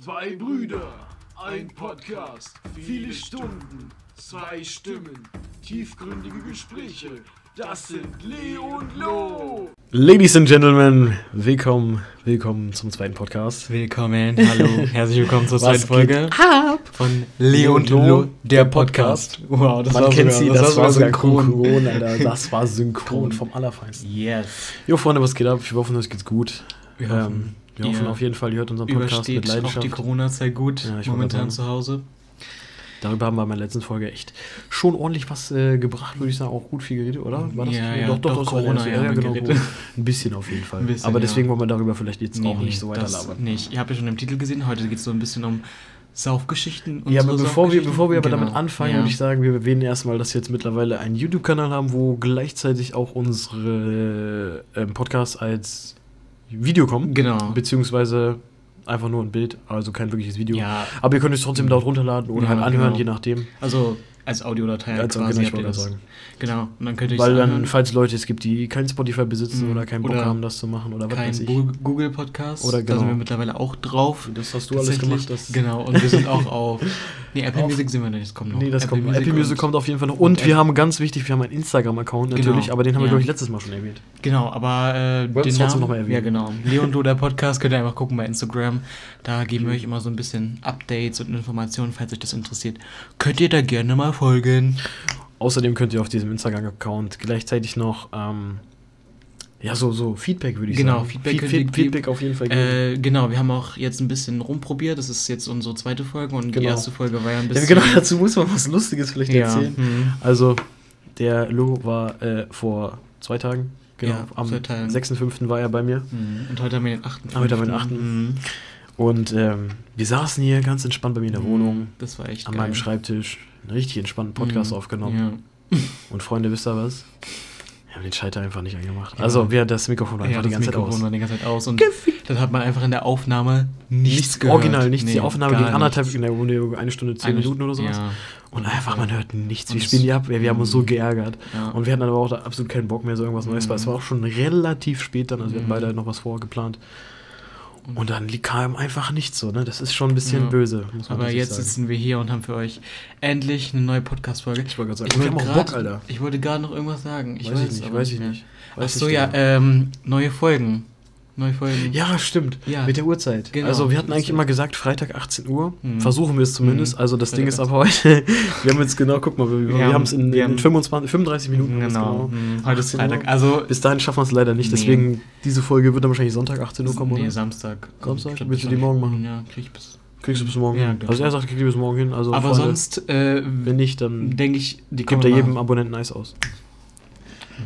Zwei Brüder, ein Podcast, viele Stunden, zwei Stimmen, tiefgründige Gespräche. Das sind Leo und Lo. Ladies and Gentlemen, willkommen, willkommen zum zweiten Podcast. Willkommen, hallo, herzlich willkommen zur zweiten Folge ab? von Leo und Lo, der Podcast. Wow, Man kennt sie, das, war sogar synchron. synchron, Alter. Das war synchron vom Allerfeinsten. Yes. Jo, Freunde, was geht ab? Wir hoffen, euch geht's gut. Wir ähm, hoffen, wir hoffen auf jeden Fall, ihr hört unseren Podcast mit Übersteht auch Leidenschaft. die Corona-Zeit gut, Ja, momentan zu Hause. Darüber haben wir in der letzten Folge echt schon ordentlich was äh, gebracht, würde ich sagen. Auch gut viel geredet, oder? War das Ja, ja, doch, doch, doch, Corona, ja, genau. geredet. Ein bisschen auf jeden Fall. Bisschen, Aber deswegen wollen wir darüber vielleicht jetzt auch nicht so weiter labern. Nicht. Ihr habt ja schon im Titel gesehen, heute geht es so ein bisschen um Saufgeschichten. Ja, aber bevor wir, bevor wir aber Genau. damit anfangen, würde ich sagen, wir erwähnen erstmal, dass wir jetzt mittlerweile einen YouTube-Kanal haben, wo gleichzeitig auch unsere ähm, Podcasts als Video kommen. Genau. Beziehungsweise einfach nur ein Bild, also kein wirkliches Video. Ja, Aber ihr könnt es trotzdem dort runterladen oder Ja, halt anhören, genau. je nachdem. also als Audiodatei Als quasi genau, ich sagen. Genau, und dann könnt ihr Weil dann, falls Leute es gibt, die kein Spotify besitzen Mhm. oder keinen Bock Oder haben, das zu machen oder was weiß ich. Google Podcast. Oder Da genau. sind wir mittlerweile auch drauf. Das hast du alles gemacht. Genau, und wir sind auch auf. Nee, Apple Auf- Music sind wir nicht, das kommt noch. Nee, das kommt. Apple Music kommt auf jeden Fall noch. und Und wir haben ganz wichtig, wir haben einen Instagram-Account natürlich, Genau, aber den haben wir, ja. glaube ich, letztes Mal schon erwähnt. Genau, aber äh, den trotzdem Namen, noch mal erwähnen. Ja, genau. Leon Do, der Podcast, könnt ihr einfach gucken bei Instagram. Da geben wir euch immer so ein bisschen Updates und Informationen, falls euch das interessiert. Könnt ihr da gerne mal folgen. Außerdem könnt ihr auf diesem Instagram-Account gleichzeitig noch, ähm, ja, so, so Feedback würde ich Genau, sagen. Feedback Feed, Feed, Feedback auf jeden Fall geben. Äh, genau, wir haben auch jetzt ein bisschen rumprobiert. Das ist jetzt unsere zweite Folge und die Genau. erste Folge war ja ein ja, bisschen. genau, dazu muss man was Lustiges vielleicht Ja, erzählen. mhm. Also, der Lo war äh, vor zwei Tagen, genau, Ja, am zwei Tagen. 6.5. war er bei mir. Mhm. Und heute haben wir den 8. Heute haben wir den achten. Mhm. Und ähm, wir saßen hier ganz entspannt bei mir in der Wohnung, Das war echt an geil. meinem Schreibtisch, einen richtig entspannten Podcast Mhm. aufgenommen. Ja. Und Freunde, wisst ihr was? Wir haben den Schalter einfach nicht angemacht. Ja. Also, wir, das Mikrofon war Ja, einfach die das ganze Zeit Mikrofon aus. war die ganze Zeit aus und Gefickt. dann hat man einfach in der Aufnahme nichts, Nichts, gehört. original, nichts. die Nee, Aufnahme gar ging anderthalb, in der Runde eine Stunde, zehn Eine- Minuten oder sowas. Ja. Und einfach, man hört nichts. Wir spielen die ab, wir, wir haben uns so Mhm. geärgert. Ja. Und wir hatten aber auch absolut keinen Bock mehr, so irgendwas Neues, Mhm. weil es war auch schon relativ spät dann, also wir hatten Mhm. beide noch was vorgeplant. Und dann kam einfach nichts so, ne? Das ist schon ein bisschen Ja. böse, muss man Aber jetzt sagen. sitzen wir hier und haben für euch endlich eine neue Podcast-Folge. Ich wollte gerade sagen, Ich wir haben auch Bock, Alter. Ich wollte gerade noch irgendwas sagen. Ich weiß ich nicht, weiß ich nicht. Ach Weiß so, ich ja, nicht. ähm, neue Folgen. Neue Folgen. Ja, stimmt. Ja. Mit der Uhrzeit. Genau. Also wir hatten eigentlich immer gesagt, Freitag 18 Uhr. Mhm. Versuchen wir es zumindest. Mhm. Also das Ding ist Freitag aber heute, wir haben jetzt genau, guck mal, wir, Wir haben- es in, in haben- 25, 35 Minuten. Genau. Mhm. Heute ist 18 Uhr. Freitag. Also, Bis dahin schaffen wir es leider nicht, Nee. deswegen diese Folge wird dann wahrscheinlich Sonntag 18 Uhr kommen, nee, oder? Samstag. Samstag? Glaub, Willst du die morgen machen? Ja, krieg ich bis. Kriegst du bis morgen Ja, hin. Also ich. er sagt, kriegt ihr bis morgen hin. Also Aber Freunde, sonst, äh, wenn nicht, dann denke ich, die gibt er jedem Abonnenten Eis aus.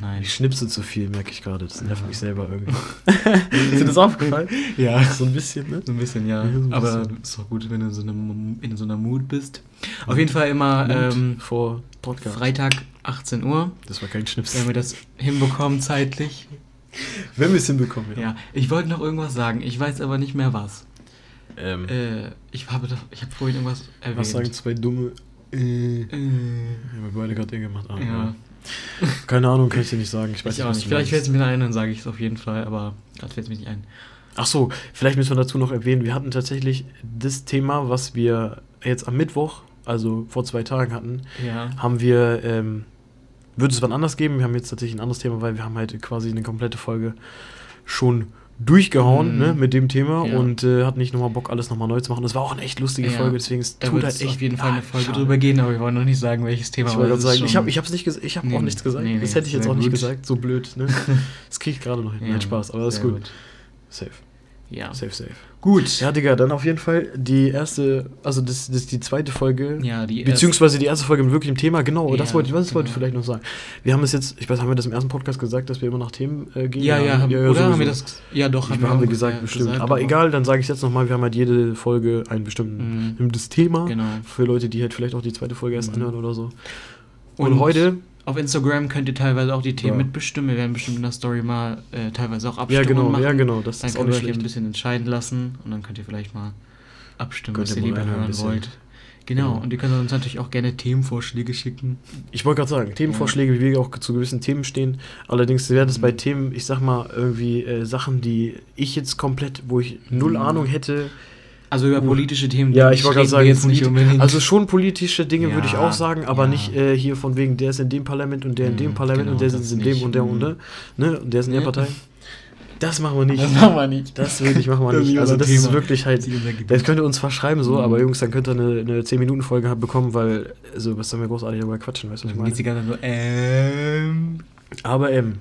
Nein. Ich schnipse zu viel, merke ich gerade. Das nervt mich selber irgendwie. ist dir das aufgefallen? Ja. So ein bisschen, ne? So ein bisschen, ja. Ja, so ein Aber bisschen. ist doch gut, wenn du in so einem, in so einer Mood bist. Auf jeden Fall immer ähm, vor Podcast. Freitag 18 Uhr, Das war kein Schnips. wenn wir das hinbekommen zeitlich. Wenn wir es hinbekommen, Ja, ich wollte noch irgendwas sagen, ich weiß aber nicht mehr was. Ähm, Äh, ich habe ich habe vorhin irgendwas erwähnt. was sagen zwei dumme. Äh, Äh, haben wir beide gerade eh gemacht. Ah, ja, ja. Keine Ahnung, kann ich dir nicht sagen. Ich weiß ich auch nicht. du Vielleicht fällt es mir ein, dann sage ich es auf jeden Fall, aber gerade fällt es mir nicht ein. Ach so, vielleicht müssen wir dazu noch erwähnen, wir hatten tatsächlich das Thema, was wir jetzt am Mittwoch, also vor zwei Tagen hatten, Ja. haben wir, ähm, würde es wann anders geben, wir haben jetzt tatsächlich ein anderes Thema, weil wir haben halt quasi eine komplette Folge schon durchgehauen Mhm. ne, mit dem Thema Ja. und äh, hatten nicht nochmal Bock, alles nochmal neu zu machen. Das war auch eine echt lustige Ja. Folge, deswegen es Da tut halt echt auf jeden Fall eine Folge schade. drüber gehen, aber wir wollen noch nicht sagen, welches Thema. Ich wollte das sagen, ich habe ich hab's nicht gesagt, ich habe Nee, auch nichts gesagt. nee, das nee, hätte ich jetzt auch nicht gut. gesagt, so blöd. Ne? Das kriege ich gerade noch hin. Ja, Nein, Spaß, aber das ist sehr gut. Safe, Ja. safe, safe. Gut. Ja, Digga, dann auf jeden Fall die erste, also das, das ist die zweite Folge. Ja, die Beziehungsweise die erste Folge mit wirklichem Thema, genau, das Ja, wollte, das wollte ich genau. vielleicht noch sagen. Wir haben es jetzt, ich weiß, haben wir das im ersten Podcast gesagt, dass wir immer nach Themen äh, gehen? Ja, ja, haben, oder sowieso. haben wir das? Ja, doch, Ich, haben wir auch, gesagt, äh, bestimmt. gesagt, aber egal, dann sage ich jetzt nochmal, wir haben halt jede Folge ein Mhm. bestimmtes Thema. Genau. Für Leute, die halt vielleicht auch die zweite Folge erst Mhm. anhören oder so. Und, Und heute, Auf Instagram könnt ihr teilweise auch die Themen Ja. mitbestimmen. Wir werden bestimmt in der Story mal äh, teilweise auch ja Abstimmungen genau, machen. ja genau, das Dann ist könnt ihr euch ein bisschen entscheiden lassen und dann könnt ihr vielleicht mal abstimmen, Könnt was ihr lieber hören wollt. Genau, Genau. und ihr könnt uns natürlich auch gerne Themenvorschläge schicken. Ich wollte gerade sagen, Themenvorschläge, wie wir auch zu gewissen Themen stehen. Allerdings wäre das Mhm. bei Themen, ich sag mal, irgendwie äh, Sachen, die ich jetzt komplett, wo ich null Mhm. Ahnung hätte, Also über politische Themen. Ja, ich wollte gerade sagen, jetzt nicht unbedingt. also schon politische Dinge würde ich Ja, auch sagen, aber ja. nicht äh, hier von wegen, der ist in dem Parlament und der in dem Mhm, Parlament genau, und der sitzt in dem und der und der, ne? Und der ist in der. Partei. Das machen wir nicht. das machen wir nicht. Das würde ich machen wir Das ist nicht. Also das ist Thema. wirklich halt. Das ist könnt ihr uns verschreiben so, Mhm. aber Jungs, dann könnt ihr eine, eine 10-Minuten-Folge bekommen, weil, also was sollen wir großartig darüber quatschen, weißt du, was ich die meine? ganze Zeit so, ähm, Aber ähm,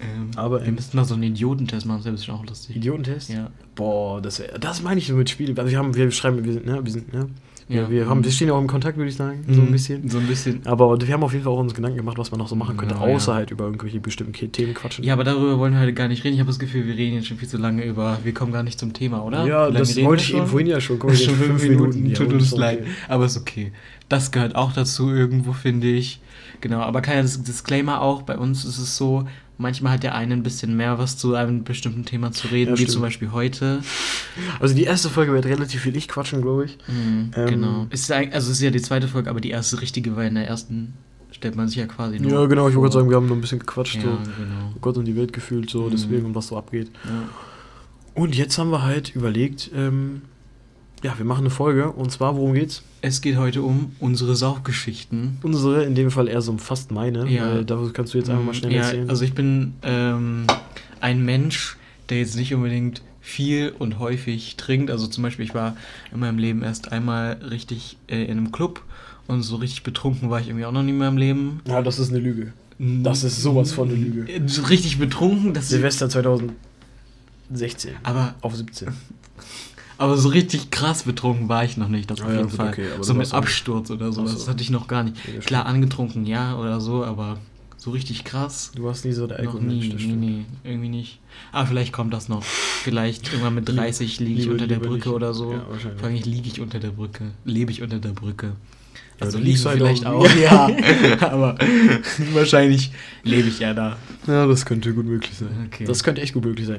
ähm, Aber, wir ähm, müssten mal so einen Idiotentest machen, das wäre bestimmt auch lustig. Idiotentest? Ja. Boah, das wäre, das meine ich so mit Spielen. Also wir haben, wir schreiben, wir sind, ne, wir sind, ne? Ja. Wir, wir, haben, wir stehen ja auch im Kontakt, würde ich sagen, so ein Mhm, bisschen. So ein bisschen. Aber wir haben auf jeden Fall auch uns Gedanken gemacht, was man noch so machen könnte, Genau, außer ja. halt über irgendwelche bestimmten Themen quatschen. Ja, aber darüber wollen wir heute gar nicht reden. Ich habe das Gefühl, wir reden jetzt schon viel zu lange über. Wir kommen gar nicht zum Thema, oder? Ja, das wollte ich eben vorhin ja schon. Komm, schon fünf Minuten, Ja, tut uns okay. leid. Aber ist okay. Das gehört auch dazu irgendwo, finde ich. Genau, aber kein Dis- Disclaimer auch. Bei uns ist es so, manchmal hat der eine ein bisschen mehr was zu einem bestimmten Thema zu reden, Ja, wie zum Beispiel heute. Also die erste Folge wird relativ viel ich quatschen, glaube ich. Mhm, Ähm, genau. Ist also es ist ja die zweite Folge, aber die erste richtige, weil in der ersten stellt man sich ja quasi nur. Ja, genau, ich wollte sagen, wir haben noch ein bisschen gequatscht, Ja, so genau. Gott und die Welt gefühlt, so Mhm. deswegen und was so abgeht. Ja. Und jetzt haben wir halt überlegt, ähm, ja, wir machen eine Folge und zwar, worum geht's? Es geht heute um unsere Saufgeschichten. Unsere, in dem Fall eher so um fast meine, Ja. weil dafür kannst du jetzt einfach mal schnell ja, erzählen. Also ich bin ähm, ein Mensch, der jetzt nicht unbedingt viel und häufig trinkt. Also zum Beispiel, ich war in meinem Leben erst einmal richtig äh, in einem Club und so richtig betrunken war ich irgendwie auch noch nie in meinem Leben. ja, das ist eine Lüge. Das ist sowas von eine Lüge. Äh, So richtig betrunken, das Silvester 2016 aber, auf 17. aber so richtig krass betrunken war ich noch nicht, das Ah auf ja, jeden Fall. okay, so mit Absturz oder so, das hatte ich noch gar nicht. Ja, Klar, angetrunken, ja, oder so, aber so richtig krass. Du warst nie so der Alkoholmensch, das nee, stimmt. nee, irgendwie nicht. Aber vielleicht kommt das noch. Vielleicht irgendwann mit 30 liege ich unter der Brücke nicht. oder so. Ja, wahrscheinlich. Vor allem liege ich unter der Brücke. Lebe ich unter der Brücke. Ja, Also du liegen liegst halt vielleicht auch-. Ja, aber wahrscheinlich lebe ich ja da. Ja, das könnte gut möglich sein. Okay. Das könnte echt gut möglich sein.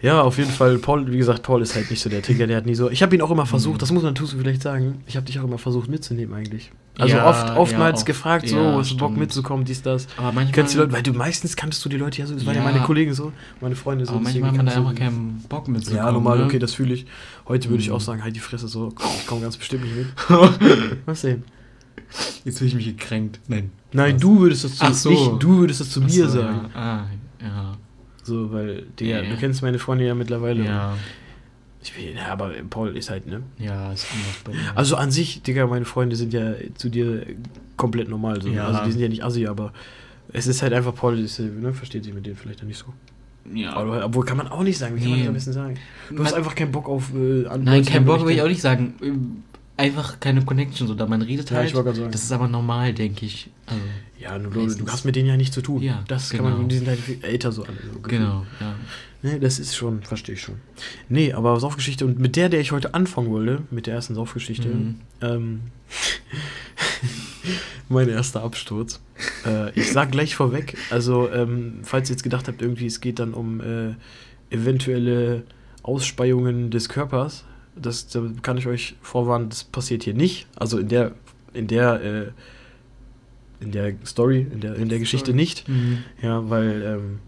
Ja, auf jeden Fall, Paul, wie gesagt, Paul ist halt nicht so der Trinker, der hat nie so. Ich habe ihn auch immer versucht, Mhm. das muss man dazu vielleicht sagen, ich habe dich auch immer versucht mitzunehmen eigentlich. Also Ja, oft, oftmals ja, oft. gefragt, so, Ja, hast du Bock mitzukommen, dies, das. Aber manchmal, Kennst du die Leute, weil du meistens kanntest du die Leute ja so, das waren ja Ja. meine Kollegen so, meine Freunde so. aber manchmal hat man da einfach du- keinen Bock mitzukommen. Ja, normal, ne? okay, das fühle ich. Heute würde ich Mhm. auch sagen, halt die Fresse so, komm, ich komme ganz bestimmt nicht mit. Was denn? Jetzt fühle ich mich gekränkt. Nein. Nein, Was? du würdest das zu, Ach so. nicht, du würdest das zu Ach mir so, sagen. Ja. Ah, ja. So, weil, Digga, Ja. du kennst meine Freunde ja mittlerweile. Ja, Ich bin, ja, aber Paul ist halt, ne? ja, ist anders bei mir. Also an sich, Digga, meine Freunde sind ja zu dir komplett normal. So. Ja. Also die sind ja nicht assi, aber es ist halt einfach, Paul ist, ne, versteht sich mit denen vielleicht dann nicht so. ja. Aber, obwohl kann man auch nicht sagen, wie kann man das am besten sagen? Du hast einfach keinen Bock auf äh, Nein, Leute, kein die Bock will ich auch nicht sagen. Einfach keine Connection so da. Man redet Ja, halt. das ist aber normal, denke ich. Also, Ja, du, du hast mit denen ja nichts zu tun. Ja, das kann genau. man, die sind halt viel älter so alle. So genau, ja. Ne, das ist schon, verstehe ich schon. Nee, aber Saufgeschichte und mit der, der ich heute anfangen wollte, mit der ersten Saufgeschichte, Mhm. ähm, mein erster Absturz. Äh, ich sag gleich vorweg, also ähm, falls ihr jetzt gedacht habt, irgendwie es geht dann um äh, eventuelle Ausspeiungen des Körpers, das da kann ich euch vorwarnen, das passiert hier nicht. Also in der, in der, äh, in der Story, in der, in der Geschichte Story. nicht. Ja, weil, ähm,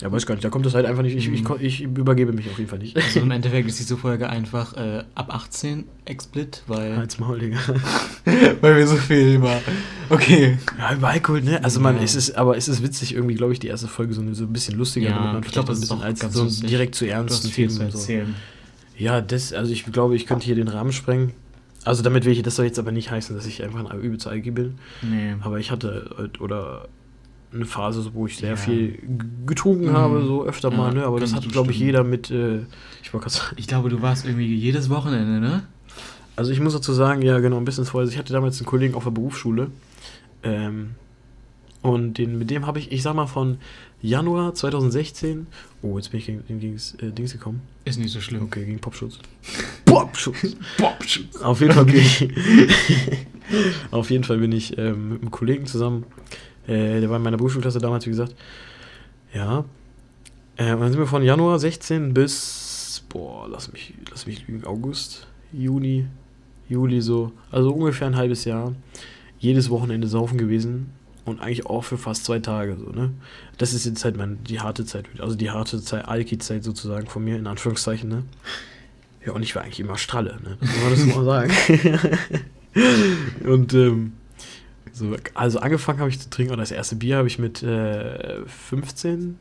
ja, weiß gar nicht, da kommt das halt einfach nicht. Ich, ich, Mhm. kon- ich übergebe mich auf jeden Fall nicht. Also im Endeffekt ist diese Folge einfach äh, ab 18 explit, weil, Halt's Maul, Digga. weil wir so viel über. Okay. Ja, über Alkohol, ne? Also man, Ja. es ist, aber es ist witzig irgendwie, glaube ich, die erste Folge so, so ein bisschen lustiger, Ja, damit man ich glaub, vielleicht das ein bisschen als so direkt zu ernsten viel zu Themen und so. Ja, das, also ich glaube, ich könnte hier den Rahmen sprengen. Also damit will ich, das soll jetzt aber nicht heißen, dass ich einfach ein übelster Alki bin. Nee. Aber ich hatte halt, oder eine Phase, so, wo ich sehr Ja. viel getrunken Mhm. habe, so öfter Ja, mal, ne? Aber das hat, glaube ich, jeder mit, äh, ich wollte gerade sagen, Ich glaube, du warst irgendwie jedes Wochenende, ne? Also ich muss dazu sagen, ja genau, ein bisschen vorher. Also ich hatte damals einen Kollegen auf der Berufsschule. Ähm, und den, mit dem habe ich, ich sag mal, von Januar 2016. Oh, jetzt bin ich gegen, gegen äh, Dings gekommen. Ist nicht so schlimm. Okay, gegen Popschutz. Popschutz! Popschutz! Auf jeden Fall bin ich. auf jeden Fall bin ich ähm, mit einem Kollegen zusammen. Äh, der war in meiner Berufsschulklasse damals, wie gesagt. Ja. Äh, dann sind wir von Januar 16 bis. Boah, lass mich, lass mich lügen. August, Juni, Juli so. Also ungefähr ein halbes Jahr. Jedes Wochenende saufen gewesen. Und eigentlich auch für fast zwei Tage so, ne? Das ist jetzt halt mein, die harte Zeit, also die harte Zeit, Alki-Zeit sozusagen von mir, in Anführungszeichen, ne? Ja, und ich war eigentlich immer Stralle, ne? Muss man das mal sagen. und ähm, so, also angefangen habe ich zu trinken und das erste Bier habe ich mit äh, 15,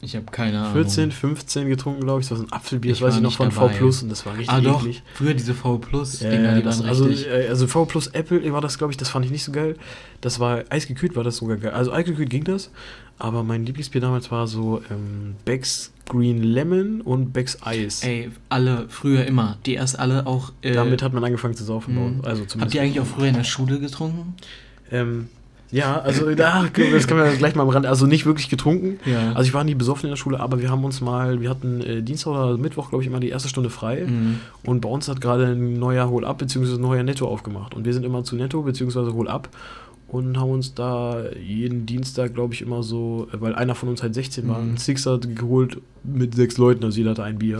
Ich habe keine Ahnung. 14, 15 getrunken, glaube ich. Das war so ein Apfelbier, das Ich weiß ich noch von dabei. V Plus und das war richtig Ah doch, eklig. früher diese V Plus Dinger, die das, waren also, richtig. äh, also V plus Apple war das, glaube ich, das fand ich nicht so geil. Das war eisgekühlt, war das sogar geil. Also eisgekühlt ging das, aber mein Lieblingsbier damals war so ähm, Becks Green Lemon und Becks Eis. Ey, alle früher immer. Die erst alle auch. Äh, Damit hat man angefangen zu saufen. Also Habt ihr eigentlich auch früher in der Schule getrunken? Ähm, ja, also da, das können wir gleich mal am Rand. Also nicht wirklich getrunken. Ja. Also ich war nie besoffen in der Schule, aber wir haben uns mal, wir hatten äh, Dienstag oder Mittwoch, glaube ich, immer die erste Stunde frei. Mhm. Und bei uns hat gerade ein neuer Hol-Up bzw. ein neuer Netto aufgemacht. Und wir sind immer zu Netto bzw. Hol-Up und haben uns da jeden Dienstag, glaube ich, immer so, äh, weil einer von uns halt 16 war, Mhm. einen Sixer geholt mit sechs Leuten, also jeder hatte ein Bier.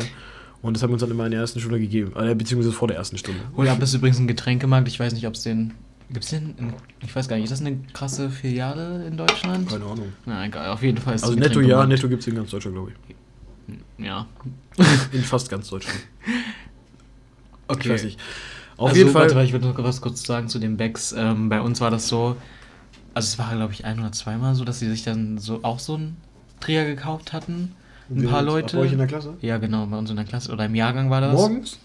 Und das haben wir uns dann immer in der ersten Stunde gegeben, äh, beziehungsweise vor der ersten Stunde. Hol ab ist übrigens ein Getränkemarkt. Ich weiß nicht, ob es den. Gibt es den? In, ich weiß gar nicht. Ist das eine krasse Filiale in Deutschland? Keine Ahnung. Na, egal. Auf jeden Fall ist Also Netto ja, Getränkemarkt. Netto gibt es in ganz Deutschland, glaube ich. Ja. In fast ganz Deutschland. Okay. Ich weiß nicht. Auf also, jeden Fall. Warte, ich würde noch was kurz sagen zu den Bags. Ähm, bei uns war das so. Also, es war, glaube ich, ein oder zweimal so, dass sie sich dann so auch so einen Trier gekauft hatten. Ein paar Leute. Bei euch in der Klasse? Ja, genau, bei uns in der Klasse oder im Jahrgang war das. Morgens?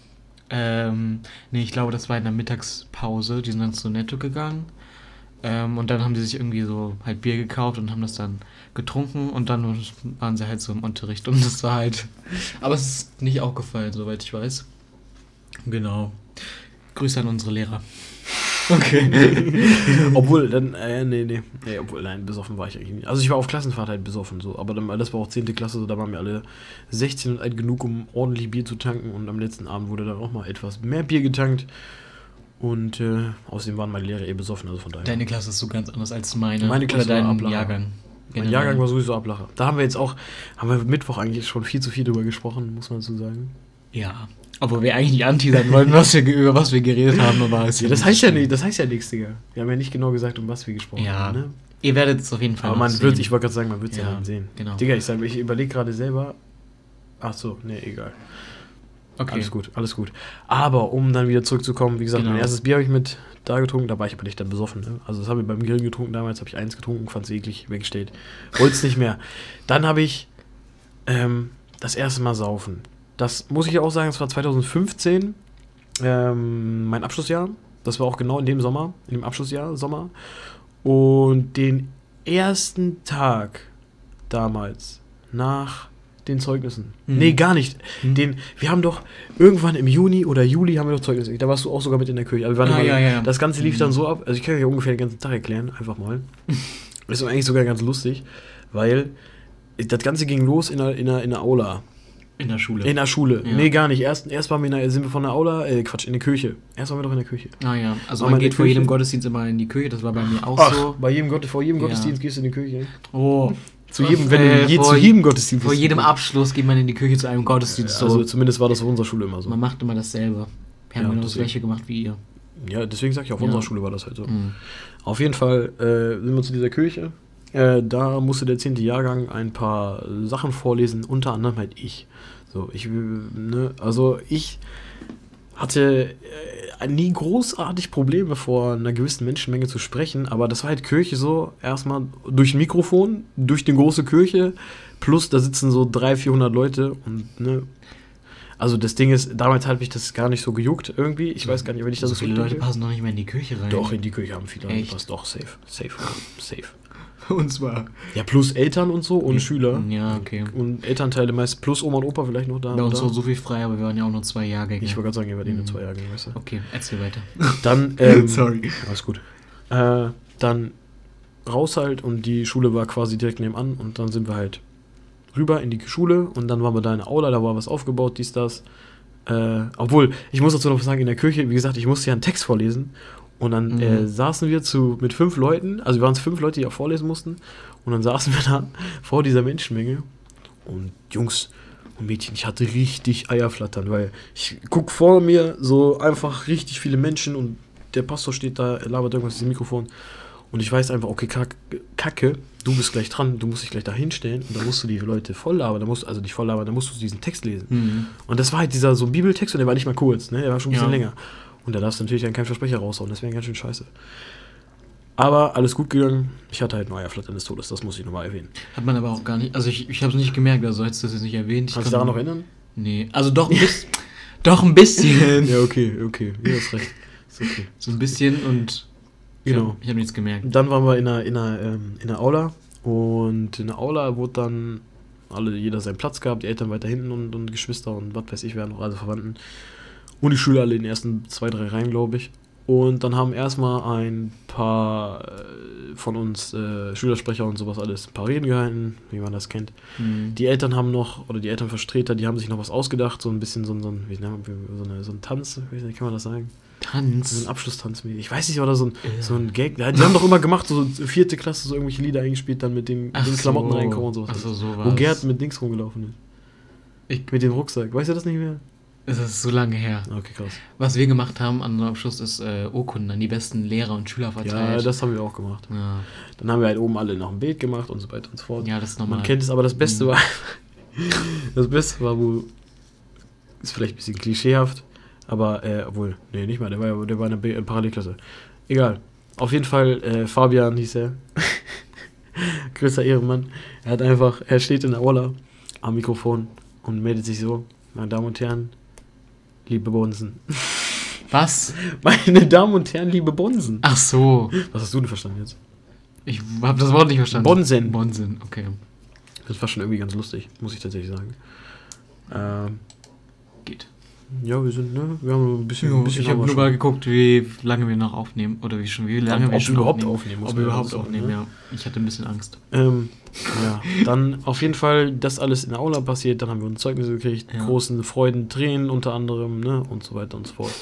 Ähm, nee, ich glaube, das war in der Mittagspause. Die sind dann zu Netto gegangen. Ähm, und dann haben die sich irgendwie so halt Bier gekauft und haben das dann getrunken und dann waren sie halt so im Unterricht und das war halt. Aber es ist nicht aufgefallen, soweit ich weiß. Genau. Grüße an unsere Lehrer. Okay. obwohl, dann, äh, nee, nee, nee, obwohl, nein, besoffen war ich eigentlich nicht. Also ich war auf Klassenfahrt halt besoffen, so, aber dann, das war auch 10. Klasse, so, da waren wir alle 16 und alt genug, um ordentlich Bier zu tanken und am letzten Abend wurde dann auch mal etwas mehr Bier getankt und äh, außerdem waren meine Lehrer eh besoffen, also von daher. Deine Klasse ist so ganz anders als meine. Meine Klasse oder war dein. Jahrgang. mein. Jahrgang war sowieso Ablacher. Da haben wir jetzt auch, haben wir Mittwoch eigentlich schon viel zu viel drüber gesprochen, muss man so sagen. Ja. Obwohl wir eigentlich nicht anti sein wollten, was wir, über was wir geredet haben, aber es Ja, das heißt ja nicht, das heißt ja nichts, Digga. Wir haben ja nicht genau gesagt, um was wir gesprochen Ja. haben, ne? Ihr werdet es auf jeden Fall Aber man sehen. wird, ich wollte gerade sagen, man wird es ja, Ja, dann sehen. genau. Digga, ich sage, ich überlege gerade selber. Ach so, nee, egal. Okay. Alles gut, alles gut. Aber um dann wieder zurückzukommen, wie gesagt, Genau. mein erstes Bier habe ich mit da getrunken, da war ich aber nicht dann besoffen. Ne? Also das habe ich beim Grillen getrunken damals, habe ich eins getrunken, fand es eklig, weggestellt. Wollte es nicht mehr. Dann habe ich ähm, das erste Mal saufen. Das muss ich auch sagen, das war 2015, ähm, mein Abschlussjahr. Das war auch genau in dem Sommer, in dem Abschlussjahr, Sommer. Und den ersten Tag damals nach den Zeugnissen. Mhm. Nee, gar nicht. Mhm. Den, wir haben doch irgendwann im Juni oder Juli haben wir doch Zeugnisse. Da warst du auch sogar mit in der Kirche. Waren Ah, ja, ja. Das Ganze lief Mhm. dann so ab. Also ich kann ja ungefähr den ganzen Tag erklären, einfach mal. ist eigentlich sogar ganz lustig, weil das Ganze ging los in der, in der, in der Aula. In der Schule. In der Schule. Ja. Nee, gar nicht. Erst, erst waren wir in der, sind wir von der Aula, äh, Quatsch, in der Kirche. Erst waren wir doch in der Kirche. ah ja, also War man geht vor jedem? Gottesdienst immer in die Kirche, das war bei mir auch Ach, so. bei jedem Gott, vor jedem Ja. Gottesdienst gehst du in die Kirche. Oh. Zu jedem, wenn Äh, du je, vor- zu jedem Gottesdienst. Vor jedem. Abschluss geht man in die Kirche zu einem Gottesdienst. So. Also zumindest war das auf unserer Schule immer so. man macht immer dasselbe. Wir haben Ja, genau das gleiche gemacht wie ihr. Ja, deswegen sag ich, auf Ja. unserer Schule war das halt so. Mhm. Auf jeden Fall äh, sind wir zu dieser Kirche. Äh, da musste der 10. Jahrgang ein paar Sachen vorlesen, unter anderem halt ich. So, ich, ne, also ich hatte äh, nie großartig Probleme vor einer gewissen Menschenmenge zu sprechen, aber das war halt Kirche so, erstmal durch ein Mikrofon, durch die große Kirche, plus da sitzen so 300, 400 Leute und ne, also das Ding ist, damals hat mich das gar nicht so gejuckt irgendwie, ich weiß gar nicht, wenn ich das so viele zurückdenke. Leute passen noch nicht mehr in die Kirche rein. Doch, in die Kirche haben viele Echt? reingepasst. Doch, safe. Safe. Safe. Und zwar. Ja, plus Eltern und so und Schüler. Ja, okay. Und Elternteile meist plus Oma und Opa vielleicht noch da. Bei uns war so viel frei, aber wir waren ja auch nur zwei Jahrgänge. Ich wollte gerade sagen, ihr wart eh nur Mhm. zwei Jahre, weißt du. Okay, erzähl weiter. Dann, ähm, Sorry. Alles gut. Äh, dann raus halt und die Schule war quasi direkt nebenan und dann sind wir halt rüber in die Schule und dann waren wir da in der Aula, da war was aufgebaut, dies, das. Äh, obwohl, ich muss dazu noch was sagen, in der Kirche, wie gesagt, ich musste ja einen Text vorlesen und dann Mhm. äh, saßen wir zu, mit fünf Leuten, also wir waren es fünf Leute, die auch vorlesen mussten und dann saßen wir da vor dieser Menschenmenge und Jungs und Mädchen, ich hatte richtig Eierflattern, weil ich guck vor mir so einfach richtig viele Menschen und der Pastor steht da, er labert irgendwas ins Mikrofon Und ich weiß einfach, okay, Kacke, Kacke, du bist gleich dran, du musst dich gleich da hinstellen und dann musst du die Leute voll labern, dann musst, also nicht voll labern, dann musst du diesen Text lesen. Mhm. Und das war halt dieser so ein Bibeltext und der war nicht mal kurz, ne? Der war schon ein bisschen Ja. länger. Und da darfst du natürlich dann keinen Versprecher raushauen, das wäre ganz schön scheiße. Aber alles gut gegangen. Ich hatte halt Neuer des Todes, das muss ich nochmal erwähnen. Hat man aber auch gar nicht, also ich, ich habe es nicht gemerkt, also hättest du das jetzt nicht erwähnt. Ich Kannst du daran noch erinnern? Nee, also doch ein bisschen. doch ein bisschen. Ja, okay, okay. Ja, hast recht. Ist okay. So ein bisschen und. Genau. Ich habe nichts gemerkt. Dann waren wir in der, in der, ähm, in der Aula und in der Aula wurde dann alle, jeder seinen Platz gehabt, die Eltern weiter hinten und, und Geschwister und was weiß ich, wer noch alle Verwandten. Und die Schüler alle in den ersten zwei, drei Reihen, glaube ich. Und dann haben erstmal ein paar äh, von uns äh, Schülersprecher und sowas alles ein paar Reden gehalten, wie man das kennt. Mhm. Die Eltern haben noch, oder die Elternvertreter, die haben sich noch was ausgedacht, so ein bisschen so, ein- so, ein, wie, nennt man- so, eine, so ein Tanz, wie kann man das sagen? So Tanz. ein Abschlusstanz. Ich weiß nicht, oder so ein, Ja. so ein Gag. Die haben doch immer gemacht, so vierte Klasse, so irgendwelche Lieder eingespielt, dann mit dem, Ach den Klamotten so. reinkommen und sowas. Ach so, so Wo. Gerd mit Dings rumgelaufen ist. Ich- mit dem Rucksack. Weißt du das nicht mehr? Es ist so lange her. Okay, krass. Was wir gemacht haben an unserem Abschluss ist äh, Urkunden an die besten Lehrer und Schüler Ja, verteilt. das haben wir auch gemacht. ja. Dann haben wir halt oben alle noch ein Bild gemacht und so weiter und so fort. ja, das ist normal. Man kennt es, aber das Beste Mhm. war. das Beste war, wo. Ist vielleicht ein bisschen klischeehaft, aber, äh, obwohl, nee, nicht mal, der war, ja- der war in der Parallelklasse. Egal. Auf jeden Fall, äh, Fabian hieß er. Größter Ehrenmann. Er hat einfach, er steht in der Aula am Mikrofon und meldet sich so: Meine Damen und Herren, liebe Bonsen. Was? Meine Damen und Herren, liebe Bonsen. Ach so. Was hast du denn verstanden jetzt? Ich habe das Wort nicht verstanden. Bonsen. Bonsen, okay. Das war schon irgendwie ganz lustig, muss ich tatsächlich sagen. Ähm, Geht. ja, wir sind, ne? Wir haben ein bisschen. ein bisschen ich habe nur mal geguckt, wie lange wir noch aufnehmen. Oder wie schon, wie lange Ob wir schon überhaupt aufnehmen. aufnehmen, Ob wir ja überhaupt aufnehmen, ne? ja. Ich hatte ein bisschen Angst. Ähm, ja, dann auf jeden Fall das alles in der Aula passiert, dann haben wir uns Zeugnisse gekriegt, Ja. großen Freuden, Tränen unter anderem, ne, und so weiter und so fort.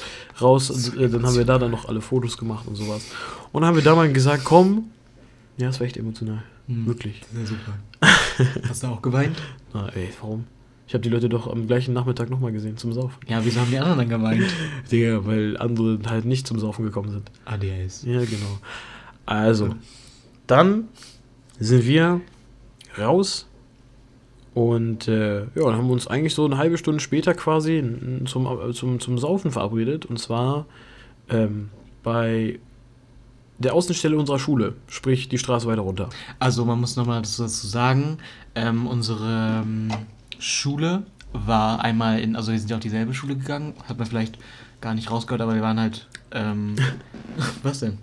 Raus, äh, dann haben wir da dann noch alle Fotos gemacht und sowas. Und dann haben wir da mal gesagt, komm, ja, das war echt emotional, Hm. wirklich. Ja, super. Hast du auch geweint? Na, ey, warum? Ich habe die Leute doch am gleichen Nachmittag nochmal gesehen, zum Saufen. Ja, wieso haben die anderen dann geweint? Digga, weil andere halt nicht zum Saufen gekommen sind. ADHS. Ja, genau. Also, dann sind wir raus. Und äh, ja, dann haben wir uns eigentlich so eine halbe Stunde später quasi zum, äh, zum, zum Saufen verabredet. Und zwar ähm, bei der Außenstelle unserer Schule, sprich die Straße weiter runter. Also man muss nochmal dazu sagen, ähm, unsere ähm, Schule war einmal in, also wir sind ja auf dieselbe Schule gegangen, hat man vielleicht gar nicht rausgehört, aber wir waren halt, ähm, was denn?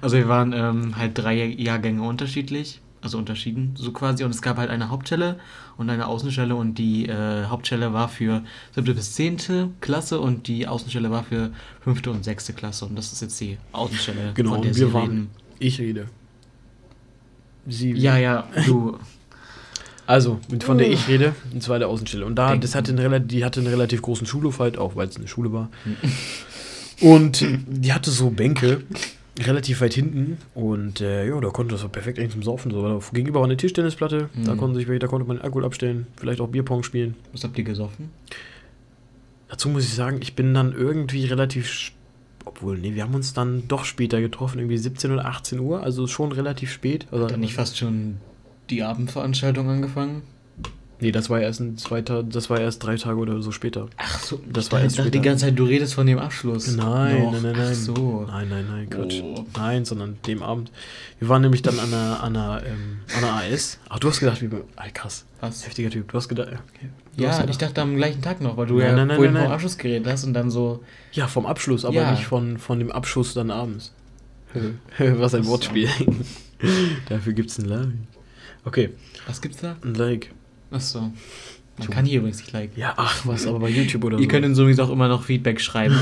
Also wir waren ähm, halt drei Jahrgänge unterschiedlich, also unterschieden so quasi und es gab halt eine Hauptstelle und eine Außenstelle und die äh, Hauptstelle war für siebte bis zehnte Klasse und die Außenstelle war für fünfte und sechste Klasse und das ist jetzt die Außenstelle, Genau, von der wir waren- reden. Ich rede. Sie Ja, ja, du. Also, von der ich rede, und zwar der Außenstelle. Und da, das hatte einen, die hatte einen relativ großen Schulhof halt, auch weil es eine Schule war. Und die hatte so Bänke, relativ weit hinten. Und äh, ja, da konnte das perfekt eigentlich zum Saufen. So. Da Gegenüber war eine Tischtennisplatte, da, Mhm. konnte sich, da konnte man Alkohol abstellen, vielleicht auch Bierpong spielen. Was habt ihr gesoffen? Dazu muss ich sagen, ich bin dann irgendwie relativ. Obwohl, nee, wir haben uns dann doch später getroffen, irgendwie 17 oder 18 Uhr, also schon relativ spät. Also, Hat dann nicht fast schon die Abendveranstaltung angefangen? Nee, das war erst ein zweiter, das war erst drei Tage oder so später. Ach so, Das ich war dachte erst später. die ganze Zeit, du redest von dem Abschluss. Nein, Doch. nein, nein, nein. Ach so. Nein, nein, nein, Quatsch. Oh. Nein, sondern dem Abend. Wir waren nämlich dann an der, an der, ähm, an der AS. Ach, du hast gedacht, wie. Ah, krass. Was? Heftiger Typ. Du hast gedacht. Okay. Du Ja, hast ich dachte am gleichen Tag noch, weil du Nein, ja nein, nein, vorhin nein, vom. Abschluss geredet hast und dann so. ja, vom Abschluss, aber Ja. nicht von, von dem Abschuss dann abends. Was ein Wortspiel. Dafür gibt's ein Like. Okay, Was gibt's da? ein Like. Ach so. Man kann hier übrigens nicht liken. Ja, ach, was, aber bei YouTube oder Ihr so. könnt uns sowieso auch immer noch Feedback schreiben.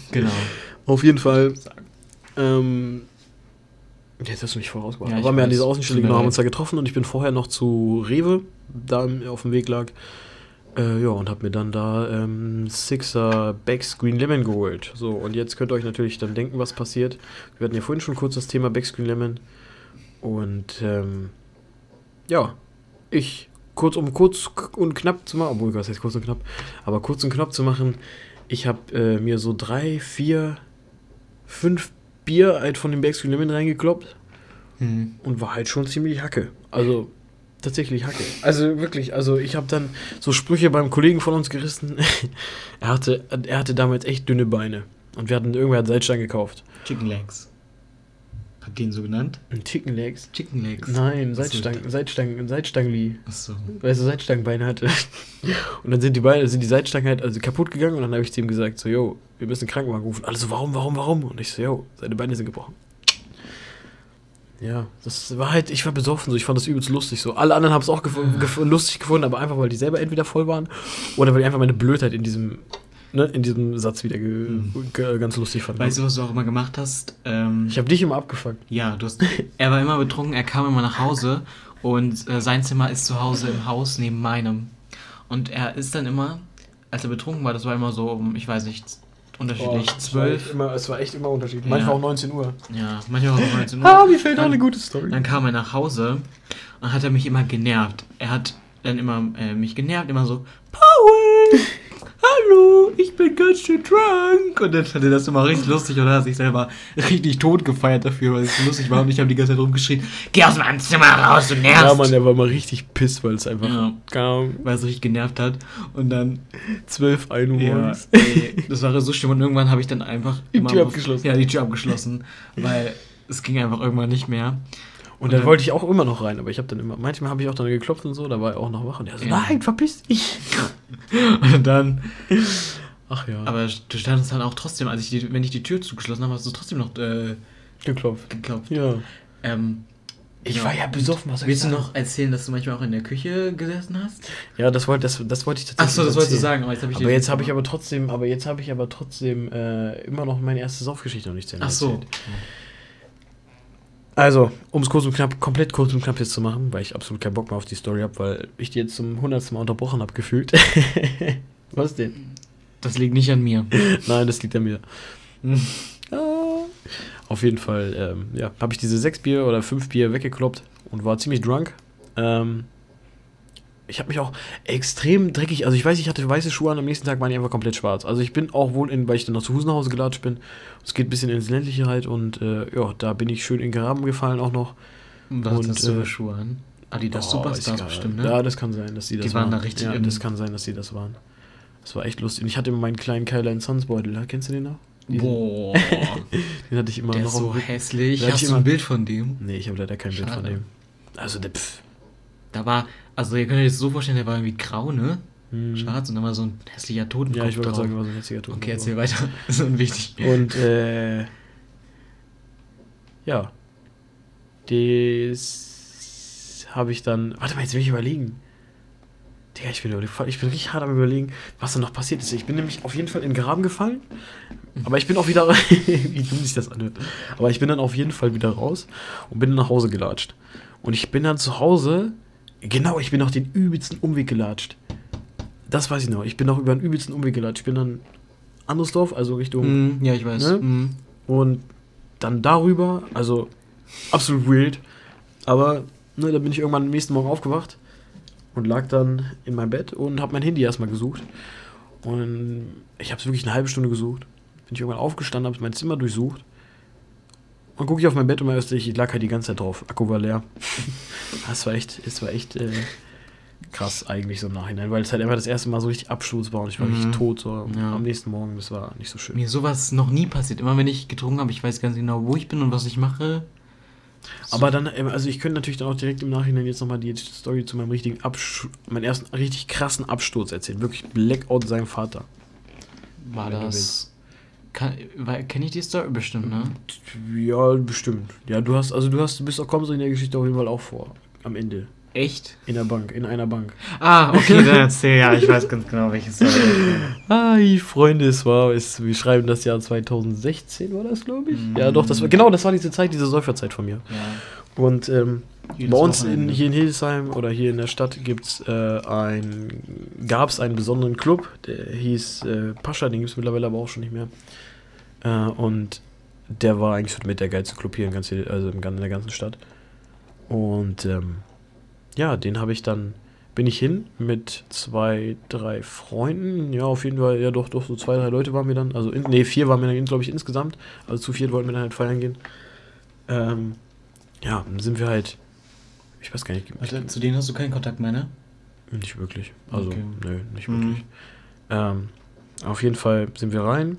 genau. Auf jeden Fall. Ähm, jetzt hast du mich voll rausgebracht. Ja, waren wir an dieser Außenstelle, genau, haben uns da getroffen und ich bin vorher noch zu Rewe, da auf dem Weg lag. Äh, ja, und hab mir dann da ähm, Sixer Becks Green Lemon geholt. So, und jetzt könnt ihr euch natürlich dann denken, was passiert. Wir hatten ja vorhin schon kurz das Thema Becks Green Lemon. Und ähm, ja, ich, kurz um kurz und knapp zu machen, obwohl, was heißt kurz und knapp, aber kurz und knapp zu machen, ich habe äh, mir so drei, vier, fünf Bier halt von dem Backstreet Limit reingekloppt Hm. und war halt schon ziemlich Hacke. Also tatsächlich Hacke. Also wirklich, also ich habe dann so Sprüche beim Kollegen von uns gerissen. er, hatte, er hatte damals echt dünne Beine. Und wir hatten irgendwer hat Seitstein gekauft. Chicken Legs. Ihr ihn so genannt? Ein Chicken Legs? Chicken Legs. Nein. Seitstangen, Seitstangen, Seitstangenli. Achso. Weil er so Seitstangenbeine hatte. Und dann sind die Beine, sind die Seitstangen halt also kaputt gegangen und dann habe ich zu ihm gesagt, so, yo, wir müssen den Krankenwagen rufen. Alle so, warum, warum, warum? Und ich so, yo, seine Beine sind gebrochen. Ja, das war halt, ich war besoffen, so, ich fand das übelst lustig, so. Alle anderen haben es auch gef gef lustig gefunden, aber einfach, weil die selber entweder voll waren oder weil die einfach meine Blödheit in diesem, ne, in diesem Satz wieder ge ganz lustig fanden. Weißt du, was du auch immer gemacht hast? Ähm, ich habe dich immer abgefuckt. ja, du hast, er war immer betrunken, er kam immer nach Hause und äh, sein Zimmer ist zu Hause im Haus neben meinem. Und er ist dann immer, als er betrunken war, das war immer so um, ich weiß nicht, unterschiedlich, Oh, es war echt zwölf. Immer, es war echt immer unterschiedlich. Ja. Manchmal auch 19 Uhr. Ja, manchmal auch um 19 Uhr. Ah, mir fällt auch eine gute Story. Dann kam er nach Hause und hat er mich immer genervt. Er hat dann immer äh, mich genervt, immer so, Paul, hallo, ich bin ganz schön drunk. Und dann fand er das immer richtig lustig und hat sich selber richtig tot gefeiert dafür, weil es so lustig war. Und ich habe die ganze Zeit rumgeschrien, geh aus meinem Zimmer raus, du nervst. Ja, Mann, der war mal richtig piss, weil es einfach Ja. kam. Weil es richtig genervt hat. Und dann 12, 1 Uhr Ja, ey, das war so schlimm und irgendwann habe ich dann einfach Die Tür abgeschlossen. Ja, die Tür abgeschlossen, weil es ging einfach irgendwann nicht mehr. Und dann wollte ich auch immer noch rein, aber ich habe dann immer, manchmal habe ich auch dann geklopft und so, da war er auch noch wach und er so, Ja. nein, verpiss dich. Und dann, Ach ja, aber du standest dann auch trotzdem, als ich die, wenn ich die Tür zugeschlossen habe, hast du trotzdem noch äh, geklopft. geklopft. Ja. Ähm, Ich genau. war ja besoffen, was Willst du noch erzählen, dass du manchmal auch in der Küche gesessen hast? Ja, das wollte das, das wollte ich tatsächlich Achso, das wolltest du erzählen. sagen, aber jetzt habe ich Aber jetzt habe ich aber trotzdem, aber jetzt habe ich aber trotzdem äh, immer noch meine erste Saufgeschichte noch nicht zu Ende Ach so. erzählt. Also, um es kurz und knapp, komplett kurz und knapp jetzt zu machen, weil ich absolut keinen Bock mehr auf die Story habe, weil ich die jetzt zum hundertsten Mal unterbrochen habe gefühlt. Was denn? Das liegt nicht an mir. Nein, das liegt an mir. Ah. Auf jeden Fall, ähm, ja, habe ich diese sechs Bier oder fünf Bier weggekloppt und war ziemlich drunk. Ähm, ich habe mich auch extrem dreckig, also ich weiß, ich hatte weiße Schuhe an, am nächsten Tag waren die einfach komplett schwarz. Also ich bin auch wohl in, weil ich dann noch zu Fuß nach Hause gelatscht bin. Es geht ein bisschen ins Ländliche halt und äh, ja, da bin ich schön in Graben gefallen auch noch. Was Und, hast du für äh, Schuhe an? Adidas Oh, Superstars bestimmt, ne? Ja, das kann sein, dass die das Die waren da richtig Ja, das kann sein, dass die das waren. Das war echt lustig. Und ich hatte immer meinen kleinen Kylian Suns Beutel, ja, kennst du den noch? Diesen- Boah, Den hatte ich immer der noch ist so hässlich. Hast ich du ein Bild von dem? Nee, ich habe leider kein Bild von Schade. dem. Also der Pff. Da war, also ihr könnt euch das so vorstellen, der war irgendwie grau, ne? Hm. Schwarz und dann war so ein hässlicher Totenkopf Ja, ich gerade sagen, war so ein jetziger Ton. Okay, erzähl weiter. Das ist unwichtig. Und äh, ja, das habe ich dann. Warte mal, jetzt will ich überlegen. Digga, ich bin, ich bin richtig hart am überlegen, was da noch passiert ist. Ich bin nämlich auf jeden Fall in den Graben gefallen, aber ich bin auch wieder, wie dumm sich das anhört, aber ich bin dann auf jeden Fall wieder raus und bin nach Hause gelatscht. Und ich bin dann zu Hause, genau, ich bin noch den übelsten Umweg gelatscht. Das weiß ich noch. Ich bin noch über einen übelsten Umweg gelatscht. Ich bin dann Andersdorf, also Richtung Mhm, ja, ich weiß. Ne? Mhm. und dann darüber, also absolut weird. Aber ne, da bin ich irgendwann am nächsten Morgen aufgewacht und lag dann in meinem Bett und habe mein Handy erstmal gesucht. Und ich habe es wirklich eine halbe Stunde gesucht. Bin ich irgendwann aufgestanden, habe mein Zimmer durchsucht. Und gucke ich auf mein Bett und mein ich lag halt die ganze Zeit drauf. Akku war leer. das war echt, es war echt äh, krass eigentlich so im Nachhinein, weil es halt einfach das erste Mal so richtig Absturz war und ich war Mhm. richtig tot so Ja. am nächsten Morgen. Das war nicht so schön. Mir sowas noch nie passiert. Immer wenn ich getrunken habe, ich weiß ganz genau, wo ich bin und was ich mache. Aber dann, ähm, also ich könnte natürlich dann auch direkt im Nachhinein jetzt nochmal die Story zu meinem richtigen Absturz, meinen ersten richtig krassen Absturz erzählen. Wirklich Blackout seinem Vater. War das. Kenne ich die Story bestimmt, ne? Ja, bestimmt. Ja, du hast, also du hast, du bist auch, kommst in der Geschichte auf jeden Fall auch vor. Am Ende. Echt? In der Bank, in einer Bank. Ah, okay, dann erzähl. Ja, ich weiß ganz genau, welche Story. Hi, Freunde, es war, es, wir schreiben das Jahr 2016, war das, glaube ich? Mhm. Ja, doch, das war, genau, das war diese Zeit, diese Säuferzeit von mir. Ja. Und ähm, Bei uns in, hier in Hildesheim oder hier in der Stadt gibt's, äh, ein, gab es einen besonderen Club, der hieß äh, Pascha, den gibt es mittlerweile aber auch schon nicht mehr. Äh, und der war eigentlich mit der geilste Club hier in, ganz, also in der ganzen Stadt. Und ähm, ja, den habe ich dann bin ich hin mit zwei, drei Freunden. Ja, auf jeden Fall, ja doch, doch, so zwei, drei Leute waren wir dann. Also, in, nee, vier waren wir dann, glaube ich, insgesamt. Also zu viert wollten wir dann halt feiern gehen. Ähm, ja, dann sind wir halt, ich weiß gar nicht, Warte, zu denen hast du keinen Kontakt mehr, ne? nicht wirklich. Also, Okay. nö, nicht Mhm. wirklich. Ähm, auf jeden Fall sind wir rein.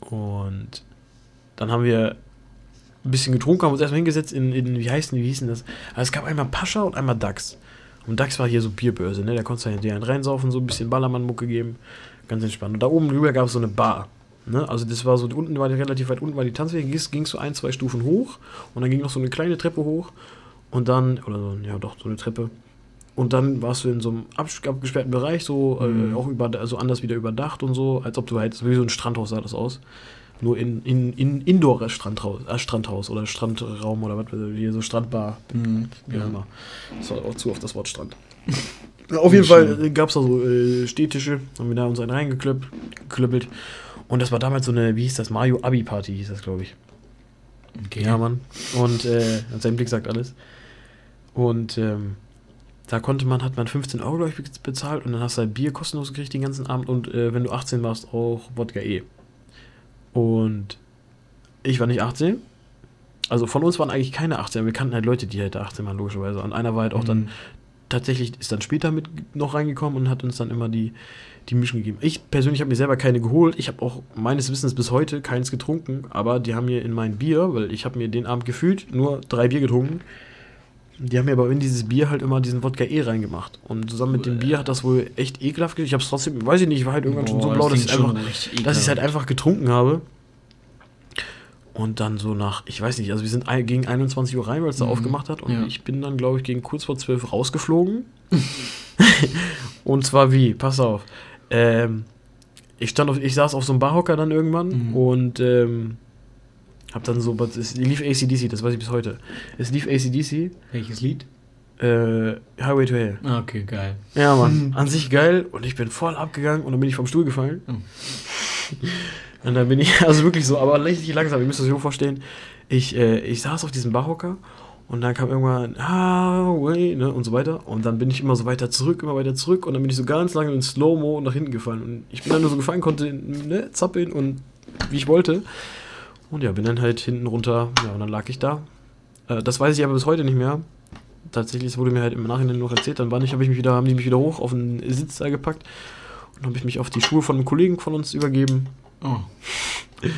Und dann haben wir ein bisschen getrunken, haben uns erstmal hingesetzt in, in wie heißen die, wie hießen das? Also es gab einmal Pascha und einmal Dax. Und Dax war hier so Bierbörse, ne? Da konntest du halt dir einen reinsaufen, so ein bisschen Ballermann-Mucke geben. Ganz entspannt. Und da oben drüber gab es so eine Bar. Ne? Also das war so, unten war die, relativ weit unten war die Tanzfläche, gingst, gingst du ein, zwei Stufen hoch und dann ging noch so eine kleine Treppe hoch und dann, oder so, ja doch, so eine Treppe. Und dann warst du in so einem abgesperrten Bereich, so Mhm. äh, auch über, also anders wieder überdacht und so, als ob du halt, wie so ein Strandhaus sah das aus. Nur in, in, in Indoor-Strandhaus äh, Strandhaus oder Strandraum oder was, hier so Strandbar, Mhm. wie auch Ja. immer. Das war auch zu auf das Wort Strand. Auf jeden Fall gab es da so äh, Stehtische, haben wir da uns einen reingeklöppelt. Und das war damals so eine, wie hieß das, Mario Abi Party hieß das, glaube ich. Okay. Ja, Mann. Und äh, sein Blick sagt alles. Und ähm, da konnte man, hat man 15 Euro, glaube ich, bezahlt und dann hast du halt Bier kostenlos gekriegt den ganzen Abend und äh, wenn du 18 warst, auch Wodka E. Und ich war nicht 18. Also von uns waren eigentlich keine 18, wir kannten halt Leute, die halt 18 waren, logischerweise. Und einer war halt auch dann Mhm. tatsächlich ist dann später mit noch reingekommen und hat uns dann immer die, die Mischen gegeben. Ich persönlich habe mir selber keine geholt. Ich habe auch meines Wissens bis heute keins getrunken, aber die haben mir in mein Bier, weil ich habe mir den Abend gefühlt nur drei Bier getrunken. Die haben mir aber in dieses Bier halt immer diesen Wodka E reingemacht. Und zusammen mit dem Bier hat das wohl echt ekelhaft. Ich habe es trotzdem, weiß ich nicht, ich war halt irgendwann schon so Boah, blau, dass ich einfach richtig dass ich es halt einfach getrunken habe. Und dann so nach, ich weiß nicht, also wir sind gegen 21 Uhr rein, weil es da Mhm. aufgemacht hat. Und Ja. ich bin dann, glaube ich, gegen kurz vor 12 rausgeflogen. und zwar wie? Pass auf. Ähm, ich stand auf, ich saß auf so einem Barhocker dann irgendwann Mhm. und ähm, hab dann so, es lief ACDC, das weiß ich bis heute. Es lief ACDC, Welches Lied? äh, Highway to Hell. Ah, okay, geil. Ja, Mann, Mhm. an sich geil und ich bin voll abgegangen und dann bin ich vom Stuhl gefallen. Oh. Und dann bin ich, also wirklich so, aber richtig langsam, ihr müsst euch so vorstellen, ich, äh, ich saß auf diesem Barhocker und dann kam irgendwann Highway, ne, und so weiter. Und dann bin ich immer so weiter zurück, immer weiter zurück und dann bin ich so ganz lange in Slow-Mo nach hinten gefallen. Und ich bin dann nur so gefallen, konnte ne, zappeln und wie ich wollte. Und ja, bin dann halt hinten runter, ja, und dann lag ich da. Äh, das weiß ich aber bis heute nicht mehr. Tatsächlich, wurde mir halt im Nachhinein noch erzählt, dann war ich, habe ich mich wieder, haben die mich wieder hoch auf den Sitz da gepackt und habe ich mich auf die Schuhe von einem Kollegen von uns übergeben. Oh.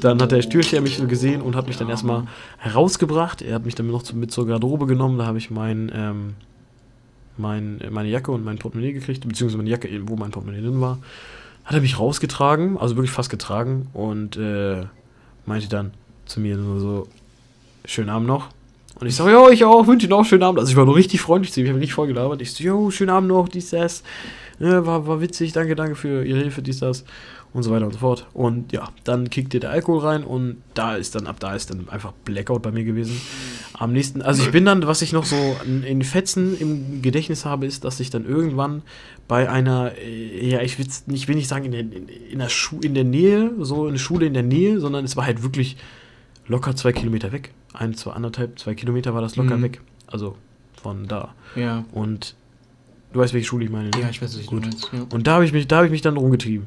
Dann hat der Stürcher mich so gesehen und hat mich dann erstmal herausgebracht. Er hat mich dann noch zu, mit zur Garderobe genommen. Da habe ich mein, ähm, mein, meine Jacke und mein Portemonnaie gekriegt, beziehungsweise meine Jacke, wo mein Portemonnaie drin war. Hat er mich rausgetragen, also wirklich fast getragen und äh, meinte dann zu mir nur so, schönen Abend noch. Und ich sage, ja, ich auch, wünsche Ihnen auch schönen Abend. Also ich war nur richtig freundlich zu ihm, ich habe richtig voll gelabert. Ich so, jo, schönen Abend noch, dies, das. Ja, war, war witzig, danke, danke für Ihre Hilfe, dies, das. Und so weiter und so fort. Und ja, dann kickte der Alkohol rein und da ist dann, ab da ist dann einfach Blackout bei mir gewesen. Am nächsten, also ich bin dann, was ich noch so in, Fetzen im Gedächtnis habe, ist, dass ich dann irgendwann bei einer, äh, ja, ich, will's nicht, ich will nicht sagen in der, in, in, der Schu in der Nähe, so eine Schule in der Nähe, sondern es war halt wirklich locker zwei Kilometer weg. Ein, zwei, anderthalb, zwei Kilometer war das locker Mhm. weg. Also von da. Ja. Und du weißt, welche Schule ich meine. ne? Ja, ich weiß, was Gut. meinst. Ja. Und da habe ich mich, da habe ich mich dann rumgetrieben.